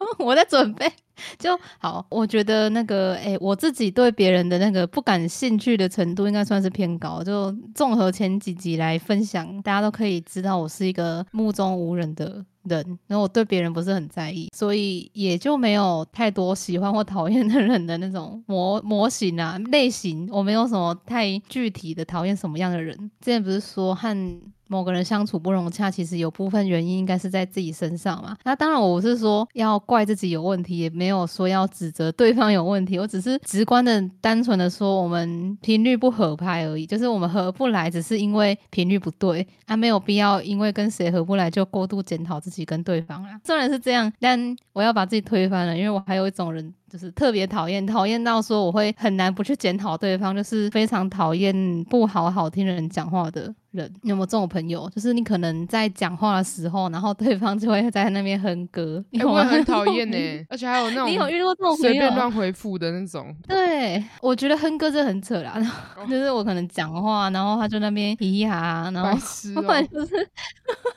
*laughs* 我在准备。*laughs* 就好，我觉得那个，哎，我自己对别人的那个不感兴趣的程度，应该算是偏高。就综合前几集来分享，大家都可以知道，我是一个目中无人的人，然后我对别人不是很在意，所以也就没有太多喜欢或讨厌的人的那种 *laughs* 模模型啊类型。我没有什么太具体的讨厌什么样的人。之前不是说和某个人相处不融洽，其实有部分原因应该是在自己身上嘛。那当然，我是说要怪自己有问题，也没有说要指责对方有问题。我只是直观的、单纯的说，我们频率不合拍而已，就是我们合不来，只是因为频率不对，啊，没有必要因为跟谁合不来就过度检讨自己跟对方啊。虽然是这样，但我要把自己推翻了，因为我还有一种人。就是特别讨厌，讨厌到说我会很难不去检讨对方，就是非常讨厌不好好听人讲话的人。*laughs* 有没有这种朋友？就是你可能在讲话的时候，然后对方就会在那边哼歌，我很讨厌呢。*laughs* 而且还有那种你有遇过这种随便乱回复的那种。对，我觉得哼歌这很扯啦。就是我可能讲话，然后他就那边咿呀，然后 *laughs* 或者就是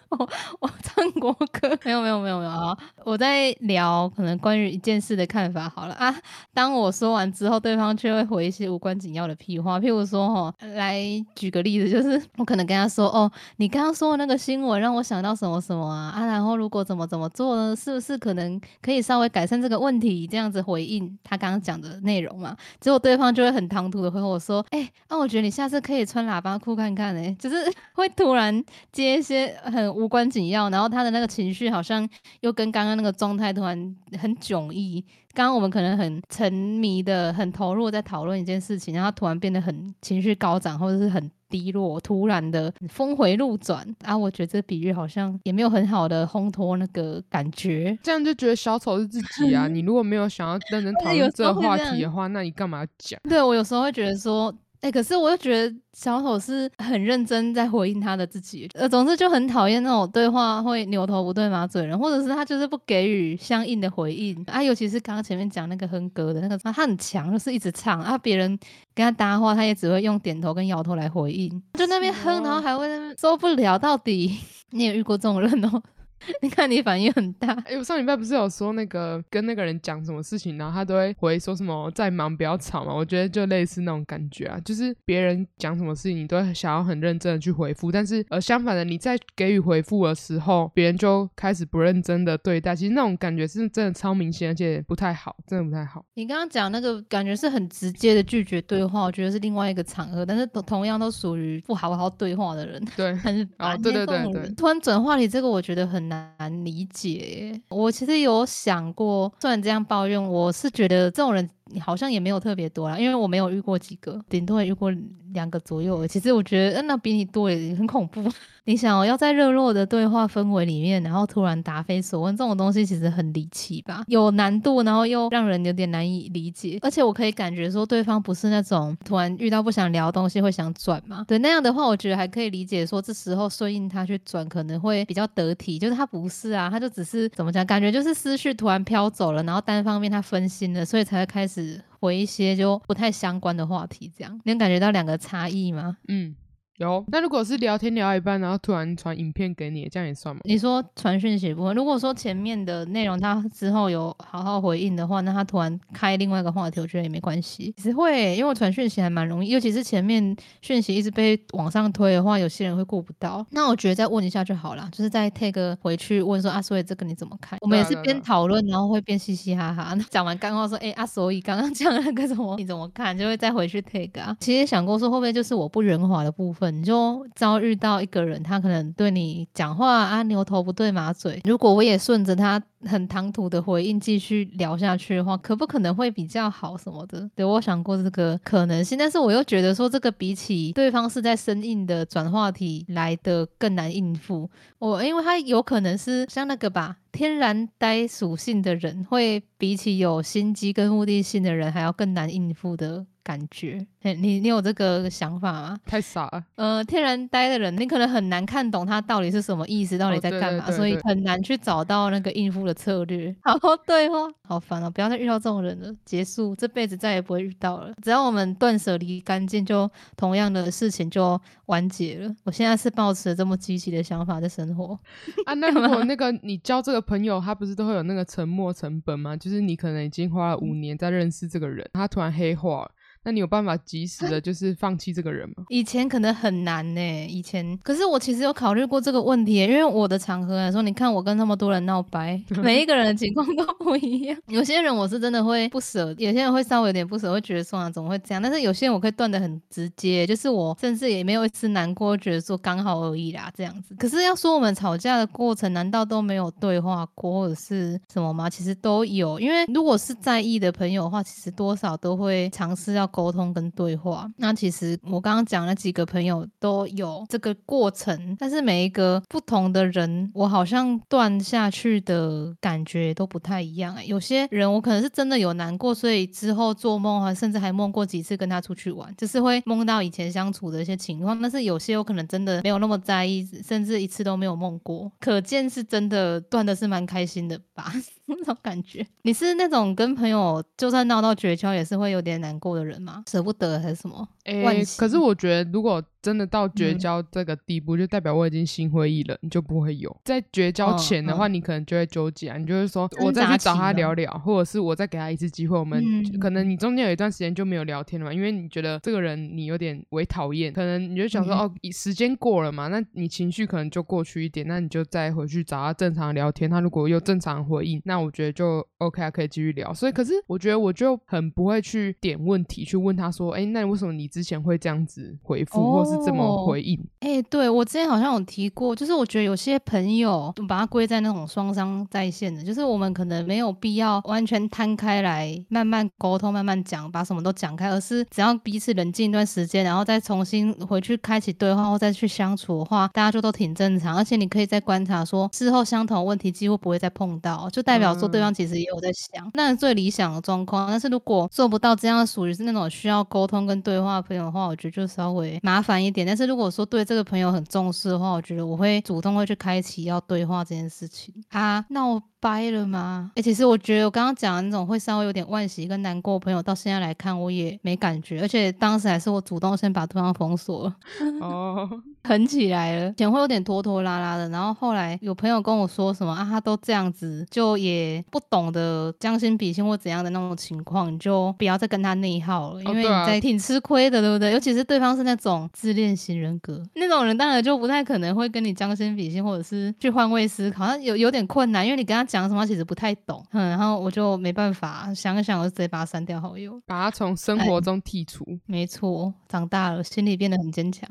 我我唱国歌，没有没有没有没有啊！我在聊可能关于一件事的看法好了啊。当我说完之后，对方却会回一些无关紧要的屁话，譬如说哈，来举个例子，就是我可能跟他说哦，你刚刚说的那个新闻让我想到什么什么啊啊，然后如果怎么怎么做呢，是不是可能可以稍微改善这个问题？这样子回应他刚刚讲的内容嘛？结果对方就会很唐突的回我说，哎，那我觉得你下次可以穿喇叭裤看看哎，就是会突然接一些很无关紧要，然后他的那个情绪好像又跟刚刚那个状态突然很迥异。刚刚我们可能很沉迷的、很投入在讨论一件事情，然后突然变得很情绪高涨，或者是很低落，突然的峰回路转啊！我觉得这比喻好像也没有很好的烘托那个感觉，这样就觉得小丑是自己啊！*laughs* 你如果没有想要认真讨论这个话题的话，那你干嘛讲？对我有时候会觉得说。哎，可是我又觉得小丑是很认真在回应他的自己，呃，总之就很讨厌那种对话会牛头不对马嘴人，或者是他就是不给予相应的回应啊。尤其是刚刚前面讲那个哼歌的那个，他很强，就是一直唱啊，别人跟他搭话，他也只会用点头跟摇头来回应，就那边哼，然后还会受不了。到底 *laughs* 你也遇过这种人哦？*laughs* 你看你反应很大。哎，我上礼拜不是有说那个跟那个人讲什么事情，然后他都会回说什么在忙不要吵嘛。我觉得就类似那种感觉啊，就是别人讲什么事情，你都会想要很认真的去回复，但是呃相反的，你在给予回复的时候，别人就开始不认真的对待。其实那种感觉是真的超明显，而且不太好，真的不太好。你刚刚讲那个感觉是很直接的拒绝对话，我觉得是另外一个场合，但是同同样都属于不好好对话的人。对，很啊，对对对对。突然转话题，这个我觉得很难难理。解，我其实有想过，虽然这样抱怨，我是觉得这种人。你好像也没有特别多啦，因为我没有遇过几个，顶多也遇过两个左右。其实我觉得，那比你多也很恐怖。*laughs* 你想要在热络的对话氛围里面，然后突然答非所问，这种东西其实很离奇吧，有难度，然后又让人有点难以理解。而且我可以感觉说，对方不是那种突然遇到不想聊的东西会想转嘛？对，那样的话，我觉得还可以理解，说这时候顺应他去转可能会比较得体。就是他不是啊，他就只是怎么讲，感觉就是思绪突然飘走了，然后单方面他分心了，所以才会开始。回一些就不太相关的话题，这样能感觉到两个差异吗？嗯。有，那如果是聊天聊一半，然后突然传影片给你，这样也算吗？你说传讯息部分，如果说前面的内容他之后有好好回应的话，那他突然开另外一个话题，我觉得也没关系。其实会，因为我传讯息还蛮容易，尤其是前面讯息一直被往上推的话，有些人会顾不到。那我觉得再问一下就好了，就是再 take 回去问说啊，所以这个你怎么看？我们也是边讨论，然后会边嘻嘻哈哈。*laughs* 讲完干话说，哎啊，所以刚刚讲那个什么你怎么看？就会再回去 take 啊。其实想过说会不会就是我不圆滑的部分？你就遭遇到一个人，他可能对你讲话啊牛头不对马嘴。如果我也顺着他很唐突的回应继续聊下去的话，可不可能会比较好什么的？对我想过这个可能性，但是我又觉得说这个比起对方是在生硬的转话题来的更难应付。我因为他有可能是像那个吧。天然呆属性的人，会比起有心机跟目的性的人还要更难应付的感觉。你你有这个想法吗？太傻了。呃，天然呆的人，你可能很难看懂他到底是什么意思，到底在干嘛，所以很难去找到那个应付的策略。好 *laughs* 对话，好烦哦！不要再遇到这种人了，结束这辈子再也不会遇到了。只要我们断舍离干净，就同样的事情就完结了。我现在是抱持这么积极的想法在生活。啊，*laughs* 那如果那个你交这个。朋友他不是都会有那个沉默成本吗？就是你可能已经花了五年在认识这个人，他突然黑化。那你有办法及时的，就是放弃这个人吗？以前可能很难呢。以前，可是我其实有考虑过这个问题，因为我的场合来说，你看我跟那么多人闹掰，*laughs* 每一个人的情况都不一样。有些人我是真的会不舍，有些人会稍微有点不舍，会觉得说啊怎么会这样？但是有些人我可以断的很直接，就是我甚至也没有一丝难过，觉得说刚好而已啦这样子。可是要说我们吵架的过程，难道都没有对话过或者是什么吗？其实都有，因为如果是在意的朋友的话，其实多少都会尝试要。沟通跟对话，那其实我刚刚讲了几个朋友都有这个过程，但是每一个不同的人，我好像断下去的感觉都不太一样。有些人我可能是真的有难过，所以之后做梦啊，甚至还梦过几次跟他出去玩，就是会梦到以前相处的一些情况。但是有些我可能真的没有那么在意，甚至一次都没有梦过，可见是真的断的是蛮开心的吧。那种感觉，你是那种跟朋友就算闹到绝交也是会有点难过的人吗？舍不得还是什么？哎，可是我觉得如果真的到绝嗯交这个地步，就代表我已经心灰意冷，你就不会有。在绝交嗯前的话，你可能就会纠结啊，你就会说，我再去找他聊聊，或者是我再给他一次机会，我们嗯可能你中间有一段时间就没有聊天了嘛，因为你觉得这个人你有点为讨厌，可能你就想说，嗯哦，时间过了嘛，那你情绪可能就过去一点，那你就再回去找他正常聊天，他如果又正常回应，那我觉得就 OK 啊，可以继续聊。所以，可是我觉得我就很不会去点问题去问他说，哎，那为什么你之前会这样子回复，或是这么哦回应？哎、对我之前好像有提过，就是我觉得有些朋友把它归在那种双商在线的，就是我们可能没有必要完全摊开来慢慢沟通、慢慢讲，把什么都讲开，而是只要彼此冷静一段时间，然后再重新回去开启对话，或再去相处的话，大家就都挺正常。而且你可以再观察说，事后相同问题几乎不会再碰到，就代表说对方其实也有在想，那是最理想的状况。但是如果做不到这样，属于是那种需要沟通跟对话的朋友的话，我觉得就稍微麻烦一点。但是如果说对这个朋友很重视的话，我觉得我会主动会去开启要对话这件事情啊。那我掰了吗？哎、其实我觉得我刚刚讲的那种会稍微有点惋惜跟难过的朋友，到现在来看我也没感觉，而且当时还是我主动先把对方封锁了。*laughs* 哦，*laughs* 狠起来了，以前会有点拖拖拉拉的，然后后来有朋友跟我说什么啊，他都这样子，就也不懂得将心比心或怎样的那种情况，你就不要再跟他内耗了，因为你在挺吃亏的，对不对？尤其是对方是那种自恋型人格，那种人当然就不太可能会跟你将心比心，或者是去换位思考，他有有点困难，因为你跟他讲什么，其实不太懂，嗯，然后我就没办法，想一想，我就直接把他删掉好友。把他从生活中剔除。没错，长大了，心里变得很坚强。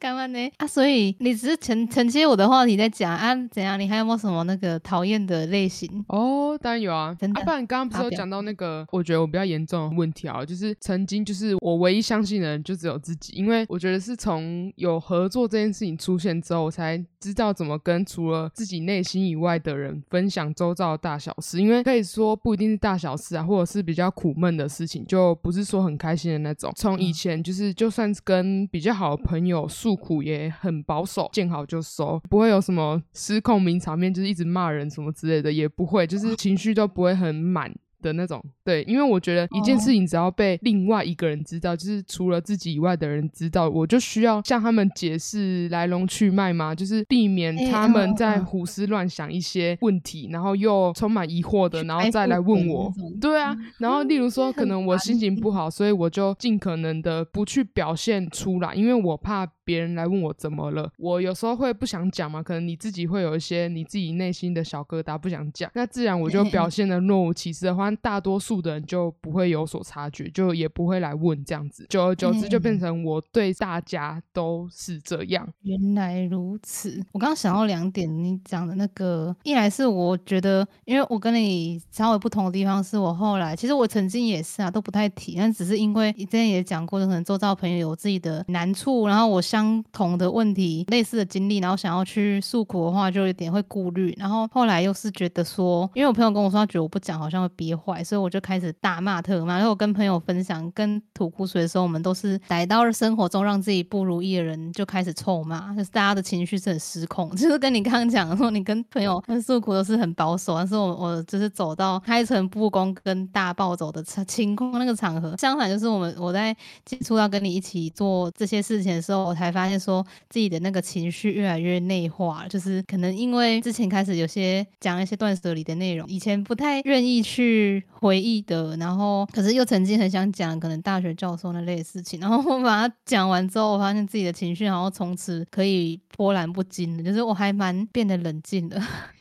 干嘛呢？啊，所以你只是承承接我的话题在讲啊，怎样？你还有没有什么那个讨厌的类型？哦，当然有啊，真的啊，不然刚刚不是有讲到那个，我觉得我比较严重的问题啊，就是曾经就是我唯一相信的人就只有自己，因为我觉得是从有合作这件事情出现之后，我才知道怎么跟除了自己内心以外的人分享周遭的大小事，因为可以说不一定是大小事啊，或者是比较苦闷的事情，就不是说很开心的那种。从以前就是就算是跟比较好的朋友诉诉苦，也很保守，见好就收，不会有什么失控名场面，就是一直骂人什么之类的，也不会，就是情绪都不会很满。的那种，对，因为我觉得一件事情只要被另外一个人知道，就是除了自己以外的人知道，我就需要向他们解释来龙去脉嘛，就是避免哎他们在胡思乱想一些问题，然后又充满疑惑的，然后再来问我。对啊，*laughs* 然后例如说，可能我心情不好，所以我就尽可能的不去表现出来，因为我怕别人来问我怎么了。我有时候会不想讲嘛，可能你自己会有一些你自己内心的小疙瘩不想讲，那自然我就表现的若无其事的话，大多数的人就不会有所察觉，就也不会来问这样子，久而久之就变成我对大家都是这样。原来如此，我刚刚想到两点，你讲的那个，一来是我觉得，因为我跟你稍微不同的地方，是我后来其实我曾经也是啊，都不太提，但只是因为之前也讲过，就可能周遭朋友有自己的难处，然后我相同的问题、类似的经历，然后想要去诉苦的话，就有点会顾虑，然后后来又是觉得说，因为我朋友跟我说，他觉得我不讲好像会憋坏，所以我就开始大骂特骂，然后我跟朋友分享、跟吐苦水的时候，我们都是逮到了生活中让自己不如意的人就开始臭骂，就是大家的情绪是很失控，*laughs* 就是跟你刚刚讲说，你跟朋友诉苦都是很保守，但是我我就是走到开诚布公跟大暴走的场情况那个场合，相反就是我们我在接触到跟你一起做这些事情的时候，我才发现说自己的那个情绪越来越内化，就是可能因为之前开始有些讲一些断舍离的内容，以前不太愿意去回忆记得，然后可是又曾经很想讲可能大学教授那类事情，然后我把它讲完之后，我发现自己的情绪好像从此可以波澜不惊的，就是我还蛮变得冷静的。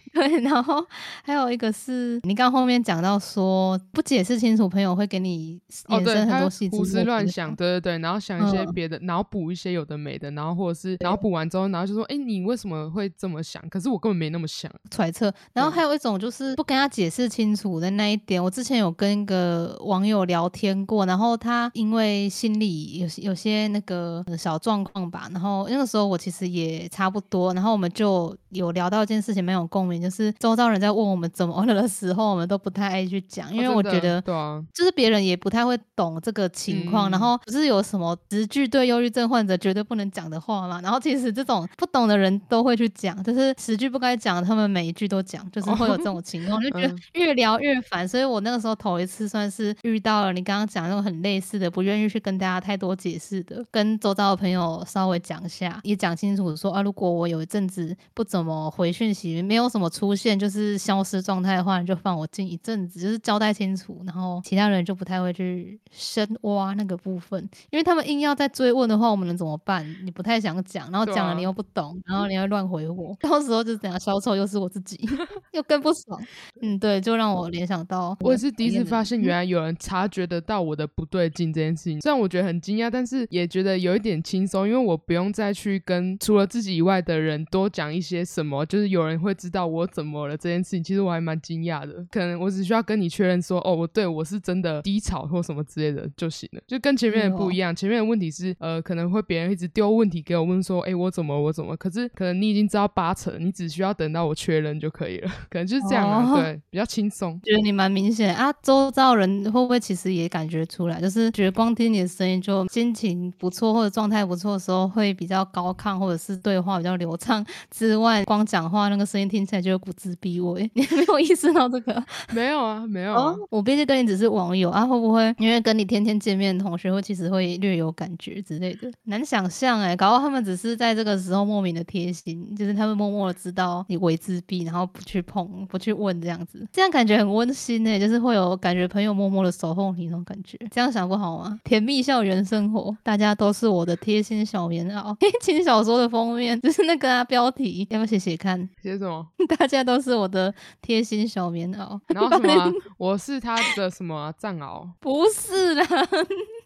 *laughs* 对，然后还有一个是你刚后面讲到说不解释清楚，朋友会给你哦，衍生很多细节胡思乱想，对对对，然后想一些嗯别的，脑补一些有的没的，然后或者是脑补完之后，然后就说，哎，你为什么会这么想？可是我根本没那么想。揣测，然后还有一种就是不跟他解释清楚的那一点。我之前有跟一个网友聊天过，然后他因为心里有有些那个呃小状况吧，然后那个时候我其实也差不多，然后我们就有聊到一件事情蛮有共鸣，就就是周遭人在问我们怎么了的时候，我们都不太爱去讲，因为我觉得对啊，就是别人也不太会懂这个情况，嗯然后不是有什么十句对忧郁症患者绝对不能讲的话嘛？然后其实这种不懂的人都会去讲，就是十句不该讲，他们每一句都讲，就是会有这种情况，就觉得嗯越聊越烦。所以我那个时候头一次算是遇到了你刚刚讲那种很类似的，不愿意去跟大家太多解释的，跟周遭的朋友稍微讲一下，也讲清楚说啊，如果我有一阵子不怎么回讯息，没有什么出现，就是消失状态的话，你就放我进一阵子，就是交代清楚，然后其他人就不太会去深挖那个部分，因为他们硬要再追问的话，我们能怎么办？你不太想讲，然后讲了你又不懂，然后你会乱回我，到时候就是怎样，小丑又是我自己，*laughs* 又更不爽。嗯，对，就让我联想到我也是第一次发现，嗯原来有人察觉得到我的不对劲这件事情。虽然我觉得很惊讶，但是也觉得有一点轻松，因为我不用再去跟除了自己以外的人多讲一些什么，就是有人会知道我怎么了这件事情。其实我还蛮惊讶的，可能我只需要跟你确认说，哦，我对我是真的低潮或什么之类的就行了，就跟前面的不一样。前面的问题是，呃，可能会别人一直丢问题给我问说，哎，我怎么我怎么？可是可能你已经知道八成，你只需要等到我确认就可以了，*laughs* 可能就是这样啊，哦对，*laughs* 比较轻松。觉得你蛮明显啊，周遭人会不会其实也感觉出来？就是觉得光听你的声音就心情不错或者状态不错的时候，会比较高亢，或者是对话比较流畅之外，光讲话那个声音听起来就有股自闭味。你没有意识到这个？*laughs* 没有啊，没有啊。哦，我毕竟跟你只是网友啊，会不会因为跟你天天见面的同学会其实会略有感觉之类的？难想象哎、搞到他们只是在这个时候莫名的贴心，就是他们默默的知道你为自闭，然后不去碰、不去问这样子，这样感觉很温馨哎、就是会有感觉朋友默默的守候你那种感觉，这样想不好吗？甜蜜校园生活，大家都是我的贴心小棉袄。轻小说的封面就是那个啊标题，要不要写写看？写什么？大 *laughs* 家都是我的贴心小棉袄。然后什么啊、*laughs* 我是他的什么啊？藏獒，不是啦，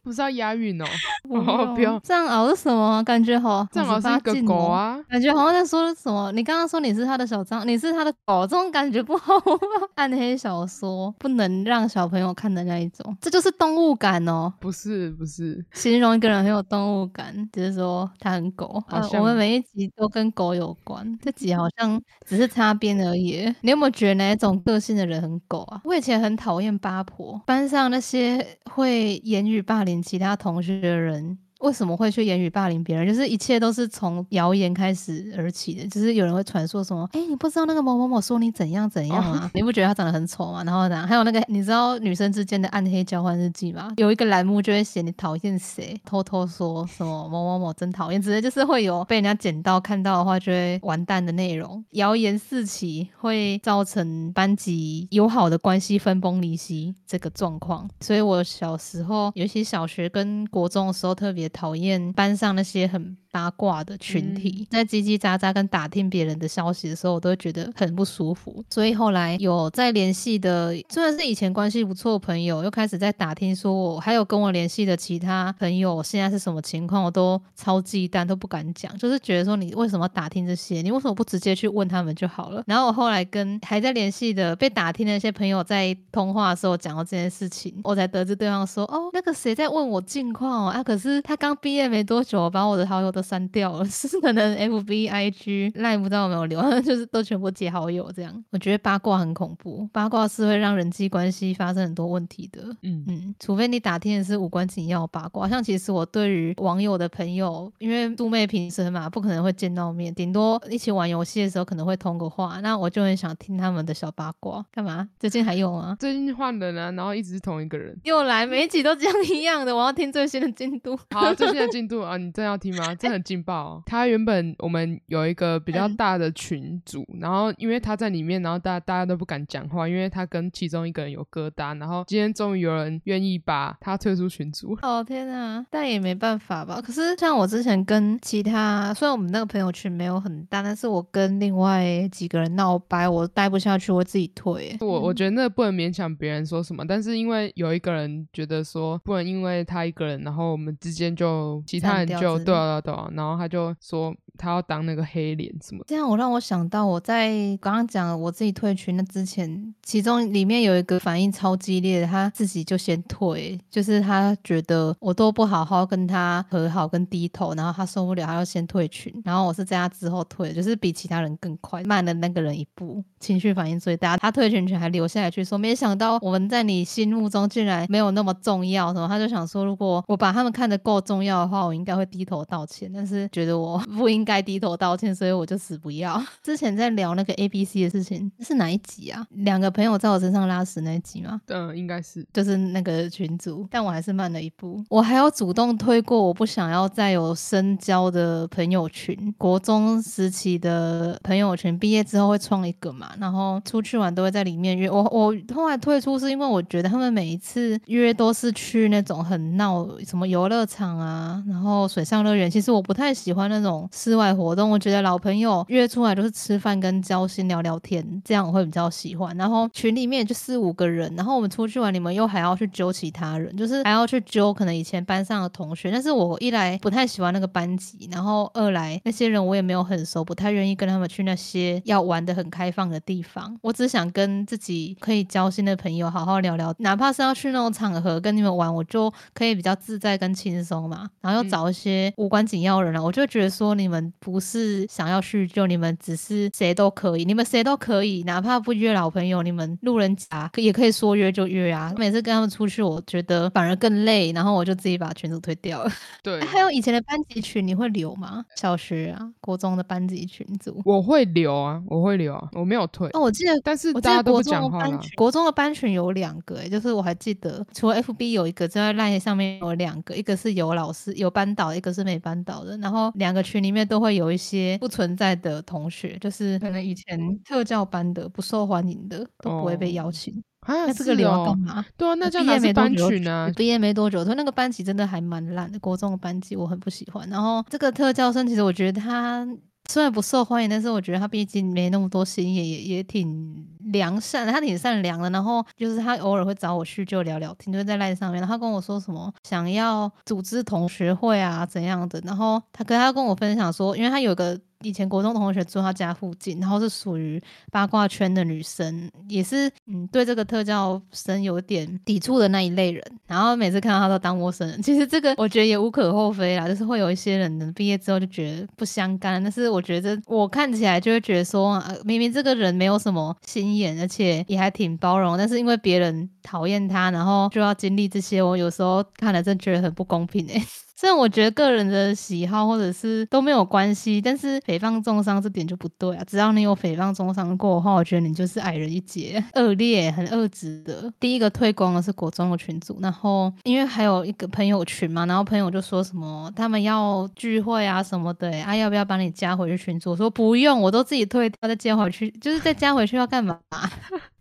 不是要押韵哦。*laughs* 不哦不用藏獒是什么？感觉好藏獒是一个狗，啊，感觉好像在说什么。你刚刚说你是他的小藏，你是他的狗，这种感觉不好吗？*laughs* 暗黑小说不能让小朋友看的那一种，这就是动物感哦。不是不是，形容一个人很有动物感，只是说他很狗。呃，好像我们每一集都跟狗有关，这集好像只是擦边而已。你有没有觉得哪一种个性的人很狗啊？我以前很讨厌八婆，班上那些会言语霸凌其他同学的人。为什么会去言语霸凌别人？就是一切都是从谣言开始而起的，就是有人会传说什么，哎、你不知道那个某某某说你怎样怎样啊？你不觉得他长得很丑吗？然后呢，还有那个你知道女生之间的暗黑交换日记吗？有一个栏目就会写你讨厌谁，偷偷说什么某某某真讨厌，直接就是会有被人家捡到看到的话就会完蛋的内容，谣言四起，会造成班级友好的关系分崩离析这个状况。所以我小时候，尤其小学跟国中的时候，特别讨厌班上那些很八卦的群体，在叽叽喳喳跟打听别人的消息的时候，我都会觉得很不舒服。所以后来有在联系的，虽然是以前关系不错的朋友，又开始在打听说我还有跟我联系的其他朋友现在是什么情况，我都超忌惮，都不敢讲，就是觉得说你为什么打听这些？你为什么不直接去问他们就好了？然后我后来跟还在联系的被打听的一些朋友在通话的时候讲到这件事情，我才得知对方说，哦，那个谁在问我近况哦，啊，可是他刚毕业没多久，把我的好友都删掉了，*laughs* 是可能 F B I G 赖不知道有没有留，*laughs* 就是都全部解好友这样。我觉得八卦很恐怖，八卦是会让人际关系发生很多问题的。嗯，嗯，除非你打听的是无关紧要八卦，像其实我对于网友的朋友，因为素昧平生嘛，不可能会见到面，顶多一起玩游戏的时候可能会通个话，那我就很想听他们的小八卦。干嘛？最近还有吗？*laughs* 最近换人了，然后一直是同一个人。又来，每一集都这样一样的，我要听最新的进度。好，最新的进度啊，你真要听吗？这很劲爆、哦。他原本我们有一个比较嗯大的群组，然后因为他在里面，然后大家大家都不敢讲话，因为他跟其中一个人有疙瘩。然后今天终于有人愿意把他退出群组。哦天啊，但也没办法吧。可是像我之前跟其他，虽然我们那个朋友圈没有很大，但是我跟另外几个人闹掰，我待不下去，我自己退。我我觉得那不能勉强别人说什么，但是因为有一个人觉得说不能因为他一个人，然后我们之间就其他人就对啊对啊对啊，然后他就说他要当那个黑脸什么。这样我让我想到，我在刚刚讲我自己退群那之前，其中里面有一个反应超激烈的，他自己就先退，就是他觉得我都不好好跟他和好跟低头，然后他受不了，他要先退群，然后我是在他之后退，就是比其他人更快，慢了那个人一步，情绪反应最大。他退群群还留下来去说，没想到我们在你心目中竟然没有那么重要，什么他就想说，如果我把他们看得够重要的话，我应该会低头道歉，但是觉得我不应该低头道歉，所以我就死不要。*laughs* 之前在聊那个 A B C 的事情，是哪一集啊？两个朋友在我身上拉屎那一集吗？嗯，应该是。就是那个群组，但我还是慢了一步。我还要主动推过，我不想要再有深交的朋友群。国中时期的朋友群，毕业之后会创一个嘛，然后出去玩都会在里面约。我我后来退出是因为我觉得他们每一次约都是去那种很闹，什么游乐场啊，然后水上乐园。其实我不太喜欢那种室外活动。我觉得老朋友约出来都是吃饭跟交心聊聊天，这样我会比较喜欢。然后群里面就四五个人，然后我们出去玩，你们又还要去揪其他人，就是还要去揪可能以前班上的同学。但是我一来不太喜欢那个班级，然后二来那些人我也没有很熟，不太愿意跟他们去那些要玩的很开放的地方。我只想跟自己可以交心的朋友好好聊聊，哪怕是要去那种场合跟你们玩，我就可以比较自在跟轻松嘛。然后又找一些无关紧要的人，我就觉得说你们不是想要叙旧，你们只是谁都可以，你们谁都可以，哪怕不约老朋友，你们路人甲也可以说约就约啊。每次跟他们出去，我觉得反而更累，然后我就自己把群组推掉了。*laughs* 对，还有以前的班级群，你会留吗？小学啊、国中的班级群组，我会留啊，我会留啊，我没有退。哦，我记得，但是我记得大家都不国中的讲话了。班群，国中的班群有两个、欸，就是我还记得，除了 FB 有一个，在 LINE 上面有两个，一个是有老师有班导，一个是没班导的。然后两个群里面都会有一些不存在的同学，就是可能以前特教班的不受欢迎的都不会被邀请。啊，那这个是留要干哦嘛？对啊，那这样毕业哪是班没多久群啊？毕业没多久，所以那个班级真的还蛮烂的。国中的班级我很不喜欢。然后这个特教生，其实我觉得他虽然不受欢迎，但是我觉得他毕竟没那么多心眼，也也挺良善，他挺善良的。然后就是他偶尔会找我叙旧聊聊天，就在 line 上面，他跟我说什么想要组织同学会啊怎样的。然后他跟他跟我分享说，因为他有个。以前国中同学住他家附近，然后是属于八卦圈的女生，也是嗯对这个特教生有点抵触的那一类人。然后每次看到他都当陌生人，其实这个我觉得也无可厚非啦，就是会有一些人呢毕业之后就觉得不相干，但是我觉得我看起来就会觉得说，明明这个人没有什么心眼，而且也还挺包容，但是因为别人讨厌他，然后就要经历这些，我有时候看了真觉得很不公平诶、虽然我觉得个人的喜好或者是都没有关系，但是诽谤重伤这点就不对啊！只要你有诽谤重伤过的话，我觉得你就是矮人一截，恶劣、很恶质的。第一个退光的是国中的群组，然后因为还有一个朋友群嘛，然后朋友就说什么他们要聚会啊什么的、欸，啊要不要把你加回去群组？我说不用，我都自己退掉再加回去，就是再加回去要干嘛？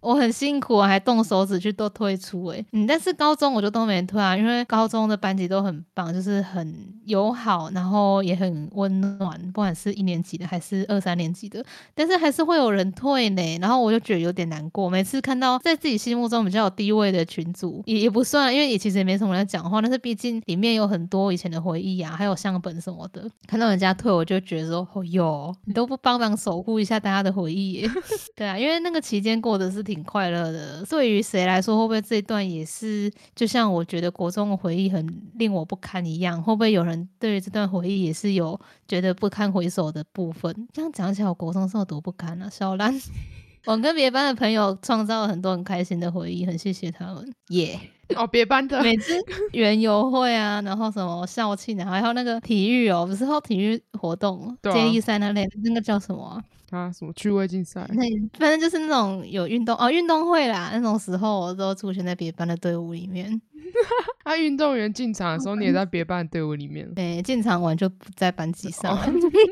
我很辛苦，我还动手指去都退出诶、嗯，但是高中我就都没退啊，因为高中的班级都很棒，就是很友好，然后也很温暖，不管是一年级的还是二三年级的，但是还是会有人退呢，然后我就觉得有点难过。每次看到在自己心目中比较有地位的群组，也也不算，因为也其实也没什么人讲话，但是毕竟里面有很多以前的回忆啊，还有相本什么的，看到人家退，我就觉得说，哦哟，你都不帮忙守护一下大家的回忆。*laughs* 对啊，因为那个期间过的是挺快乐的。对于谁来说，会不会这一段也是就像我觉得国中的回忆很令我不堪一样？会不会有人对于这段回忆也是有觉得不堪回首的部分？这样讲起来，我国中是有多不堪啊！小兰，*laughs* 我跟别班的朋友创造了很多很开心的回忆，很谢谢他们，耶、哦，别班的，每次园游会啊，然后什么校庆啊，还有那个体育哦，不是后体育活动、接力赛那类，那个叫什么啊、啊，什么趣味竞赛？那反正就是那种有运动哦，运动会啦，那种时候我都出现在别班的队伍里面。*laughs* 啊，运动员进场的时候，你也在别班的队伍里面。对，进场完就不在班级上了，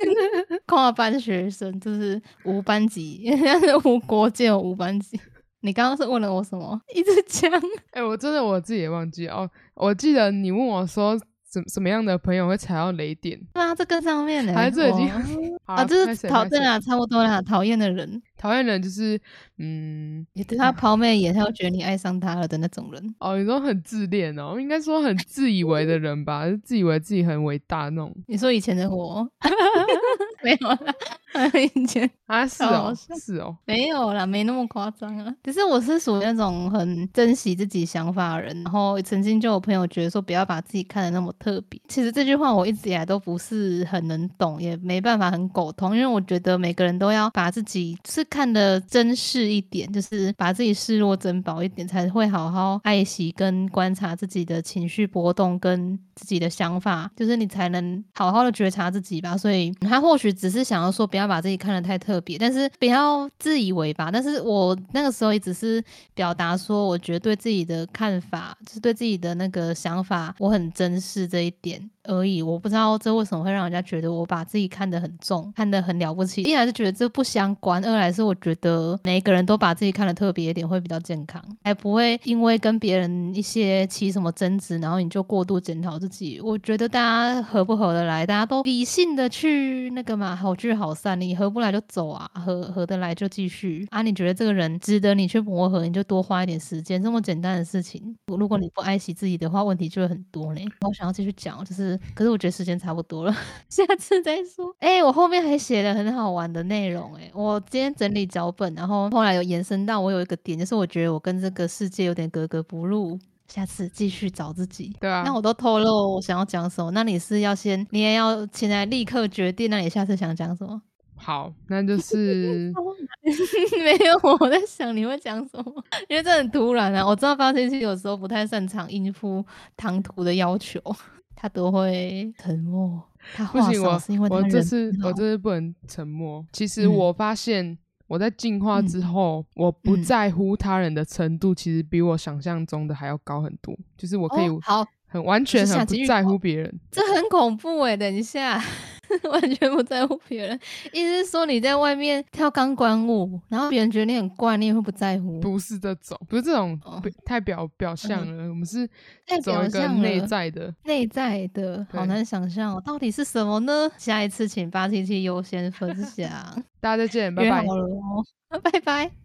*laughs* 跨班学生就是无班级，*laughs* 无国界有无班级。你刚刚是问了我什么？一直讲哎、我真的我自己也忘记哦。我记得你问我说，什什么样的朋友会踩到雷点？对啊，这个上面呢、*laughs* 还是这已经 *laughs* 啊，啦就是讨厌啊，差不多啦。讨厌的人，讨厌人就是，嗯，你对他抛媚眼，他会觉得你爱上他了的那种人。哦，你说很自恋哦，应该说很自以为的人吧，就自以为自己很伟大那种。你说以前的我，*laughs* *laughs* 没有啦，以前啊，是哦，好笑是哦，没有啦，没那么夸张啊。只是我是属于那种很珍惜自己想法的人，然后曾经就有朋友觉得说不要把自己看得那么特别。其实这句话我一直以来都不是很能懂，也没办法很苟同，因为我觉得每个人都要把自己是看得珍视一点，就是把自己视若珍宝一点，才会好好爱惜跟观察自己的情绪波动跟自己的想法，就是你才能好好的觉察自己吧。所以他或许只是想要说不要把自己看得太特别，但是不要自以为吧。但是我那个时候也只是表达说，我觉得对自己的看法，就是对自己的那个想法，我很珍视这一点而已。我不知道这为什么会让人家觉得我把自己看得很重，看得很了不起。一来是觉得这不相关，二来是我觉得每一个人都把自己看得特别一点会比较健康，还不会因为跟别人一些起什么争执，然后你就过度检讨自己。我觉得大家合不合得来，大家都理性的去那个嘛，好聚好散。你合不来就走啊，合合得来就继续啊。你觉得这个人值得你去磨合，你就多花一点时间，这么简单的事情。如果你不爱惜自己的话，问题就会很多嘞。我想要继续讲，就是可是我觉得时间差不多了，*laughs* 下次再说。哎、我后面还写了很好玩的内容，哎，我今天整理脚本，然后后来有延伸到我有一个点，就是我觉得我跟这个世界有点格格不入。下次继续找自己。对啊那，我都透露我想要讲什么，那你是要先，你也要现在立刻决定，那你下次想讲什么？*laughs* 好，那就 *laughs* 是没有，我在想你会讲什么，因为这很突然啊。我知道发信息有时候不太擅长应付唐突的要求，他都会沉默。他不行，我我这次我这次不能沉默。其实嗯我发现我在进化之嗯后，我不嗯在乎他人的程度，其实比我想象中的还要高很多。就是我可以哦好，很完全很不在乎别人。这很恐怖哎、等一下，*laughs* 完全不在乎别人，意思是说你在外面跳钢管舞，然后别人觉得你很怪，你也会不在乎？不是这种，不是这种太表表象了。我们是表象内了在的。内在的，好对难想象哦，到底是什么呢？下一次请八七七优先分享，大家再见，拜拜 *laughs* 拜拜。